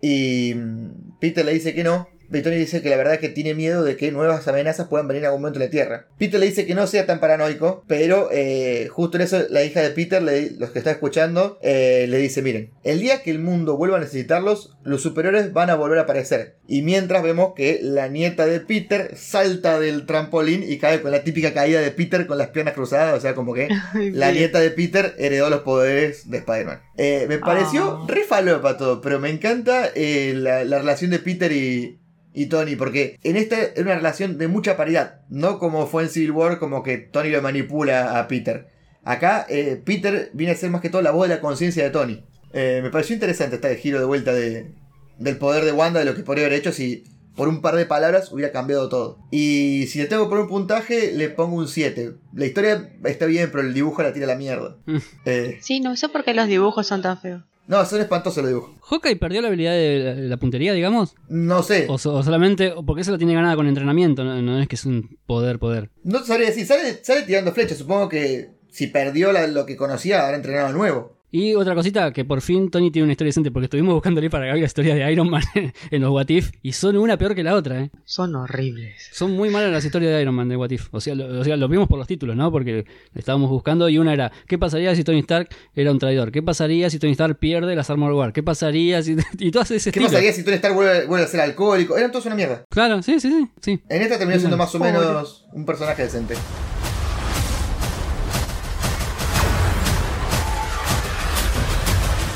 A: y mm, Peter le dice que no. Tony dice que la verdad es que tiene miedo de que nuevas amenazas puedan venir en algún momento a la Tierra. Peter le dice que no sea tan paranoico, pero eh, justo en eso la hija de Peter, le- los que está escuchando, eh, le dice, miren, el día que el mundo vuelva a necesitarlos, los superiores van a volver a aparecer. Y mientras vemos que la nieta de Peter salta del trampolín y cae con la típica caída de Peter con las piernas cruzadas, o sea, como que [laughs] la nieta de Peter heredó los poderes de Spider-Man. Eh, me pareció
B: Ah.
A: re falopa todo, pero me encanta eh, la, la relación de Peter y, y Tony, porque en esta es una relación de mucha paridad, no como fue en Civil War, como que Tony lo manipula a Peter. Acá eh, Peter viene a ser más que todo la voz de la conciencia de Tony. Eh, me pareció interesante este giro de vuelta de, del poder de Wanda, de lo que podría haber hecho si por un par de palabras hubiera cambiado todo. Y si le tengo que poner un puntaje, le pongo un 7. La historia está bien, pero el dibujo la tira a la mierda.
C: Mm.
A: Eh,
B: Sí, no sé por qué los dibujos son tan feos.
A: No, son espantosos los dibujos.
C: Hawkeye perdió la habilidad de la, puntería, digamos.
A: No sé.
C: O, so- o solamente, o porque se la tiene ganada con entrenamiento, no, no es que es un poder, poder.
A: No sabría decir. Sale, sale tirando flechas. Supongo que si perdió la- lo que conocía, habrá entrenado nuevo.
C: Y otra cosita, que por fin Tony tiene una historia decente, porque estuvimos buscándole para Gaby la historia de Iron Man [laughs] en los What If, y son una peor que la otra, ¿eh?
B: Son horribles.
C: Son muy malas las historias de Iron Man de What If. O sea, lo, o sea, lo vimos por los títulos, ¿no? Porque estábamos buscando y una era, ¿qué pasaría si Tony Stark era un traidor? ¿Qué pasaría si Tony Stark pierde las Armor War? ¿Qué pasaría si... [laughs] Y todas ese
A: ¿Qué
C: estilo.
A: pasaría si Tony Stark vuelve, vuelve a ser alcohólico? Eran todos una mierda.
C: Claro, sí, sí, sí. sí.
A: En esta terminó siendo más o menos un personaje decente.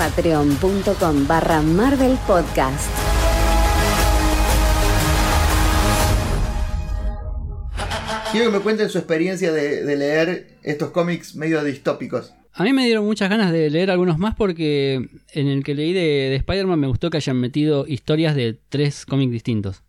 E: Patreon.com barra Marvel Podcast.
A: Quiero que me cuenten su experiencia de, de leer estos cómics medio distópicos.
C: A mí me dieron muchas ganas de leer algunos más porque en el que leí de, de Spider-Man me gustó que hayan metido historias de tres cómics distintos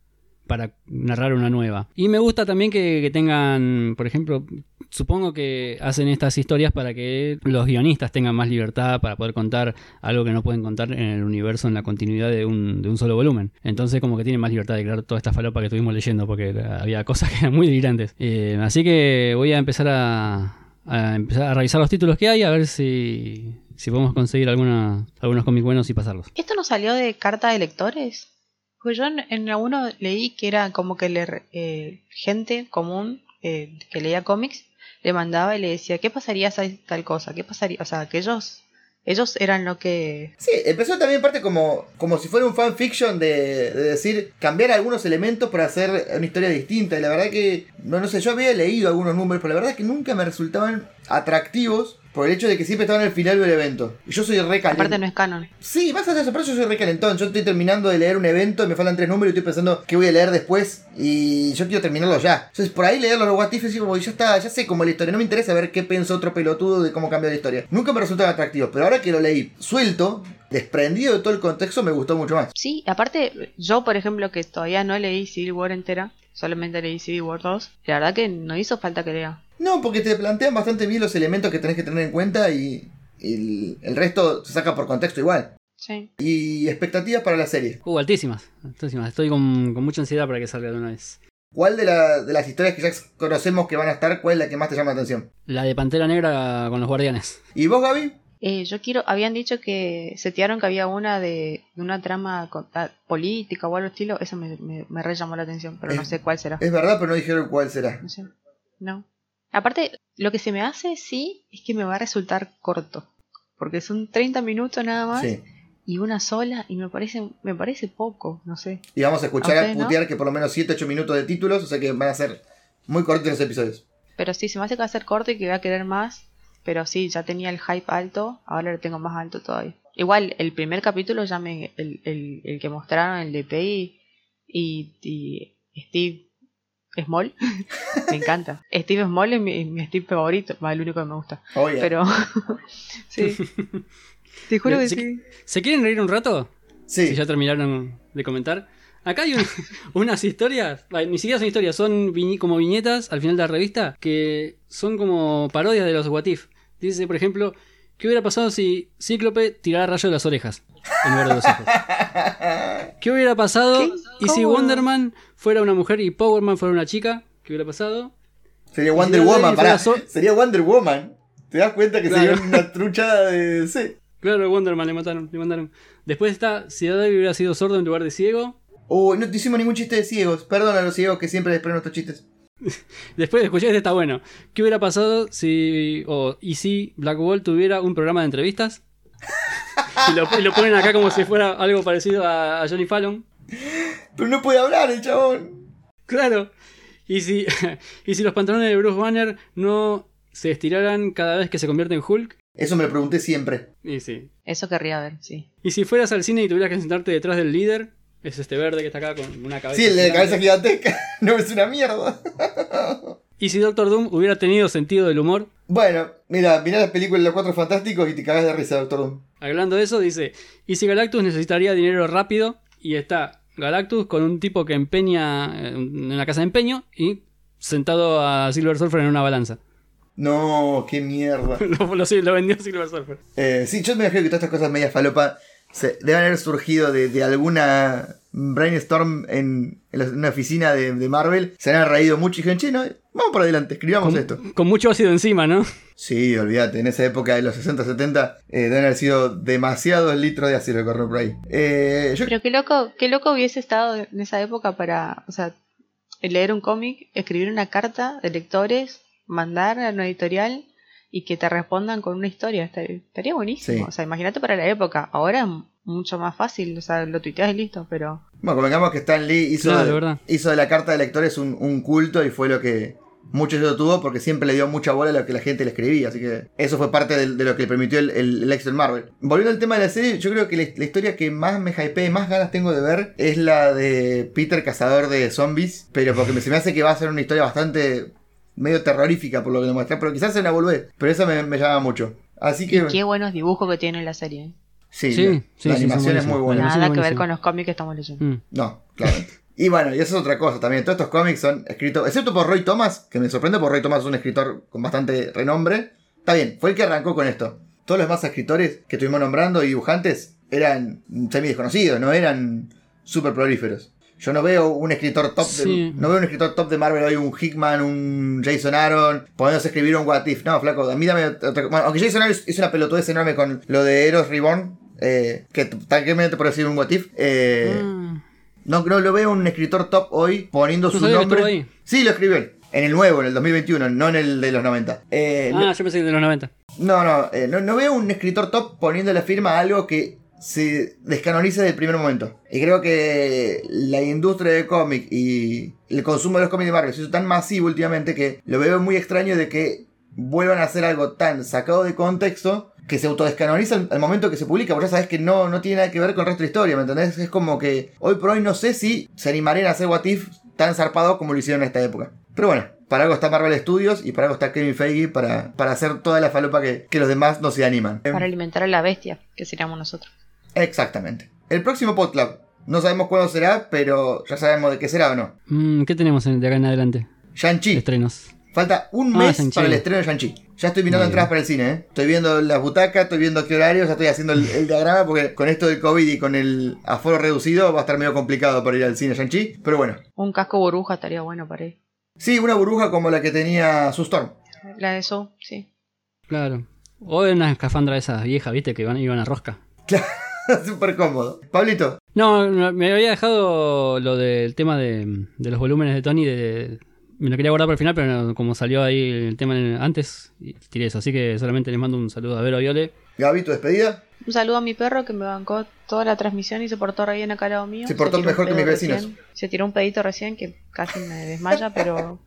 C: para narrar una nueva. Y me gusta también que, tengan, por ejemplo, supongo que hacen estas historias para que los guionistas tengan más libertad para poder contar algo que no pueden contar en el universo en la continuidad de un, de un solo volumen. Entonces como que tienen más libertad de crear toda esta falopa que estuvimos leyendo porque había cosas [laughs] que eran muy delirantes. Eh, así que voy a empezar a, a empezar a revisar los títulos que hay a ver si, si podemos conseguir alguna, algunos cómics buenos y pasarlos.
B: ¿Esto no salió de carta de lectores? Pues yo en, alguno leí que era como que le, eh, gente común eh, que leía cómics le mandaba y le decía, ¿qué pasaría si tal cosa? ¿Qué pasaría? O sea, que ellos, ellos eran lo que...
A: Sí, empezó también parte como, como si fuera un fanfiction de, de decir, cambiar algunos elementos para hacer una historia distinta. Y la verdad que, no, no sé, yo había leído algunos números, pero la verdad que nunca me resultaban atractivos por el hecho de que siempre estaban al final del evento. Y yo soy re
B: Aparte
A: calentón.
B: no es canon.
A: Sí, más allá de eso, pero yo soy re calentón. Yo estoy terminando de leer un evento y me faltan tres números y estoy pensando qué voy a leer después. Y yo quiero terminarlo ya. Entonces, por ahí leer los What If y como, ya está, ya sé cómo es la historia. No me interesa ver qué pensó otro pelotudo de cómo cambió la historia. Nunca me resultaba atractivo, pero ahora que lo leí suelto, desprendido de todo el contexto, me gustó mucho más.
B: Sí, aparte, yo por ejemplo que todavía no leí Civil War entera, solamente leí Civil War 2, la verdad que no hizo falta que lea.
A: No, porque te plantean bastante bien los elementos que tenés que tener en cuenta y, y el, el resto se saca por contexto igual.
B: Sí.
A: Y expectativas para la serie.
C: Uh, altísimas, altísimas. Estoy con, con mucha ansiedad para que salga de una vez.
A: ¿Cuál de, la- de las historias que ya conocemos que van a estar, cuál es la que más te llama la atención?
C: La de Pantera Negra con los guardianes.
A: ¿Y vos, Gaby?
B: Eh, yo quiero, habían dicho que setearon que había una de, de una trama con- ah, política o algo estilo, eso me, me, me re llamó la atención, pero no sé cuál será.
A: Es verdad, pero no dijeron cuál será.
B: No sé. No. Aparte, lo que se me hace, sí, es que me va a resultar corto. Porque son 30 minutos nada más
A: Sí.
B: y una sola y me parece me parece poco, no sé.
A: Y vamos a escuchar a
B: ¿no?
A: putear que por lo menos 7-8 minutos de títulos, o sea que van a ser muy cortos los episodios.
B: Pero sí, se me hace que va a ser corto y que voy a querer más. Pero sí, ya tenía el hype alto, ahora lo tengo más alto todavía. Igual, el primer capítulo ya me. El, el, el que mostraron, el de Peggy y, y Steve Small, me encanta. Steve Small es mi, mi Steve favorito, va, el único que me gusta.
A: Oye,
B: Pero. [laughs] sí. Te juro que
C: ¿Se,
B: sí.
C: ¿Se quieren reír un rato?
A: sí.
C: Si ya terminaron de comentar. Acá hay un- [laughs] unas historias, ni siquiera son historias, son viñi- como viñetas al final de la revista que son como parodias de los What If. Dice, por ejemplo, ¿qué hubiera pasado si Cíclope tirara rayo de las orejas en lugar de los ojos? [laughs] ¿Qué hubiera pasado
B: ¿Qué?
C: y si. Wonderman fuera una mujer y Powerman fuera una chica? ¿Qué hubiera pasado?
A: Sería Wonder
C: si
A: Woman, pará.
C: so-
A: Sería Wonder Woman. ¿Te das cuenta que
C: Claro.
A: sería una truchada de. Sí. [laughs]
C: Claro, Wonderman le mataron, le mandaron. Después está, si David hubiera sido sordo en lugar de ciego.
A: Uy, no te hicimos ningún chiste de ciegos. Perdón a los ciegos que siempre les ponen nuestros chistes.
C: Después de escuchar este está bueno. ¿Qué hubiera pasado si. o y si Black Wall tuviera un programa de entrevistas? y, lo, y lo ponen acá como si fuera algo parecido a, a Johnny Fallon.
A: Pero no puede hablar el chabón.
C: Claro. Y si, [laughs] y si los pantalones de Bruce Banner no se estiraran cada vez que se convierte en Hulk.
A: Eso me lo pregunté siempre.
C: Y sí.
B: Eso querría ver, sí.
C: Y si fueras al cine y tuvieras que sentarte detrás del líder, es este verde que está acá con una cabeza.
A: Sí, el de cabeza gigantesca. [laughs] no es una mierda. [laughs]
C: Y si Doctor Doom hubiera tenido sentido del humor,
A: Bueno, mira, mirá las películas de los cuatro fantásticos y te cagás de risa, Doctor Doom.
C: hablando de eso, dice: ¿Y si Galactus necesitaría dinero rápido? Y está Galactus con un tipo que empeña eh, en la casa de empeño y sentado a Silver Surfer en una balanza.
A: No, qué mierda. [laughs]
C: lo, lo- lo vendió Silver Surfer.
A: Eh, sí, yo me imagino que todas estas cosas medias falopa se, deben haber surgido de, de alguna brainstorm en, en la- en una oficina de, de Marvel. Se han reído mucho y dijeron, che, no, vamos por adelante, escribamos esto.
C: Con mucho ácido encima, ¿no?
A: Sí, olvídate, en esa época de los 60-70 eh, deben haber sido demasiados litros de ácido que corrió por ahí. Eh, yo-
B: Pero qué loco, qué loco hubiese estado en esa época para, o sea, leer un cómic, escribir una carta de lectores, mandar a una editorial y que te respondan con una historia. Estaría, estaría buenísimo.
A: Sí.
B: O sea, imagínate para la época. Ahora es mucho más fácil, o sea, lo tuiteas y listo, pero
A: Bueno, convengamos que Stan Lee hizo,
C: Claro,
A: de,
C: verdad.
A: hizo de la carta de lectores un, un culto y fue lo que muchos lo tuvo porque siempre le dio mucha bola a lo que la gente le escribía. Así que eso fue parte de, lo que le permitió el, el, el éxito en Marvel. Volviendo al tema de la serie, yo creo que la, la historia que más me hypeé, más ganas tengo de ver, es la de Peter Cazador de Zombies. Pero porque me- se me hace que va a ser una historia bastante medio terrorífica por lo que me muestra. Pero quizás se una volver. Pero esa me, me llama mucho. Así que...
B: qué buenos dibujos que tiene la serie. ¿eh?
A: Sí,
C: Sí,
A: la,
C: sí,
A: la
C: sí,
A: animación es muy buena.
B: Nada que ver con los cómics que estamos leyendo.
C: Mm.
A: No, claramente. Y bueno, y eso es otra cosa también. Todos estos cómics son escritos, excepto por Roy Thomas, que me sorprende porque Roy Thomas es un escritor con bastante renombre. Está bien, fue el que arrancó con esto. Todos los demás escritores que estuvimos nombrando y dibujantes eran semi desconocidos, no eran súper prolíferos. Yo no veo un escritor top de, no veo un escritor top de Marvel hoy, un Hickman, un Jason Aaron, poniéndose a escribir un What If. No, flaco, a mí dame otra bueno, aunque Jason Aaron es una pelotudez enorme con lo de Eros Reborn, eh, que tranquilamente por decir un What If. Eh,
C: Ah.
A: no, no lo veo un escritor top hoy poniendo su nombre.
C: ahí.
A: Sí, lo escribió él. En el nuevo, en el 2021, no en el de los 90. Eh,
C: Ah, yo pensé que de los 90.
A: no, no, eh, no, no veo un escritor top poniendo la firma a algo que se descanoniza desde el primer momento. Y creo que la industria del cómic y el consumo de los cómics de Marvel se hizo tan masivo últimamente que lo veo muy extraño de que vuelvan a hacer algo tan sacado de contexto que se autodescanoniza al, al momento que se publica, porque ya sabes que no, no tiene nada que ver con el resto de la historia, ¿me entendés? Es como que hoy por hoy no sé si se animarían a hacer What If tan zarpado como lo hicieron en esta época. Pero bueno, para algo está Marvel Studios y para algo está Kevin Feige para, para hacer toda la falopa que, que los demás no se animan.
B: Para alimentar a la bestia, que seríamos nosotros.
A: Exactamente. El próximo PodClub. No sabemos cuándo será, pero ya sabemos de qué será o no.
C: Mm, ¿Qué tenemos en- de acá en adelante?
A: Shang-Chi.
C: Estrenos.
A: Falta un
C: Ah,
A: mes para el estreno de Shang-Chi. Ya estoy mirando entradas para el cine, ¿eh? Estoy viendo las butacas, estoy viendo qué horario, ya estoy haciendo el, el diagrama porque con esto del COVID y con el aforo reducido va a estar medio complicado para ir al cine Shang-Chi. Pero bueno.
B: Un casco burbuja estaría bueno para ir.
A: Sí, una burbuja como la que tenía su Storm.
B: La de eso, sí.
C: Claro. O en una escafandra de esas viejas, viste, que iban, iban a rosca. [laughs]
A: Súper cómodo. Pablito.
C: No, no, me había dejado lo del tema de, de los volúmenes de Tony. De, me lo quería guardar para el final, pero no, como salió ahí el tema antes, y tiré eso. Así que solamente les mando un saludo a Vero Viole.
A: Gaby, tu despedida.
B: Un saludo a mi perro que me bancó toda la transmisión y se portó re bien acá al lado mío.
A: Se portó
B: un
A: mejor que mis vecinos.
B: recién. Se tiró un pedito recién que casi me desmaya, pero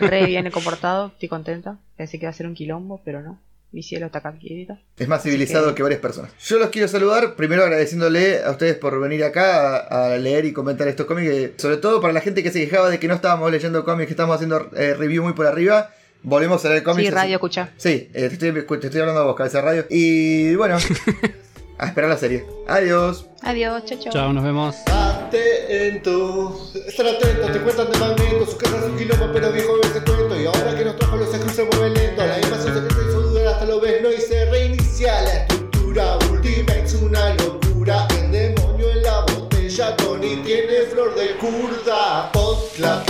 B: re bien comportado, estoy contenta. Pensé que iba a ser un quilombo, pero no. Mi cielo está acá quietito.
A: Es más civilizado
B: que-
A: que varias personas. Yo los quiero saludar, primero agradeciéndole a ustedes por venir acá a, a leer y comentar estos cómics. que- sobre todo para la gente que se quejaba de que no estábamos leyendo cómics, que estábamos haciendo eh, review muy por arriba. Volvemos a leer cómics.
B: Sí,
A: así-
B: radio, escucha.
A: Sí, eh, te, estoy, te estoy hablando a vos, cabeza de radio. Y bueno, [laughs] a esperar la serie. Adiós.
B: Adiós, chao, chao.
C: Chao, nos vemos.
D: Atento, estar atento, te cuentan de Magneto, su casa es un quilombo, pero viejo ese cuento. Y ahora que nos trajo los se mueve Tony tiene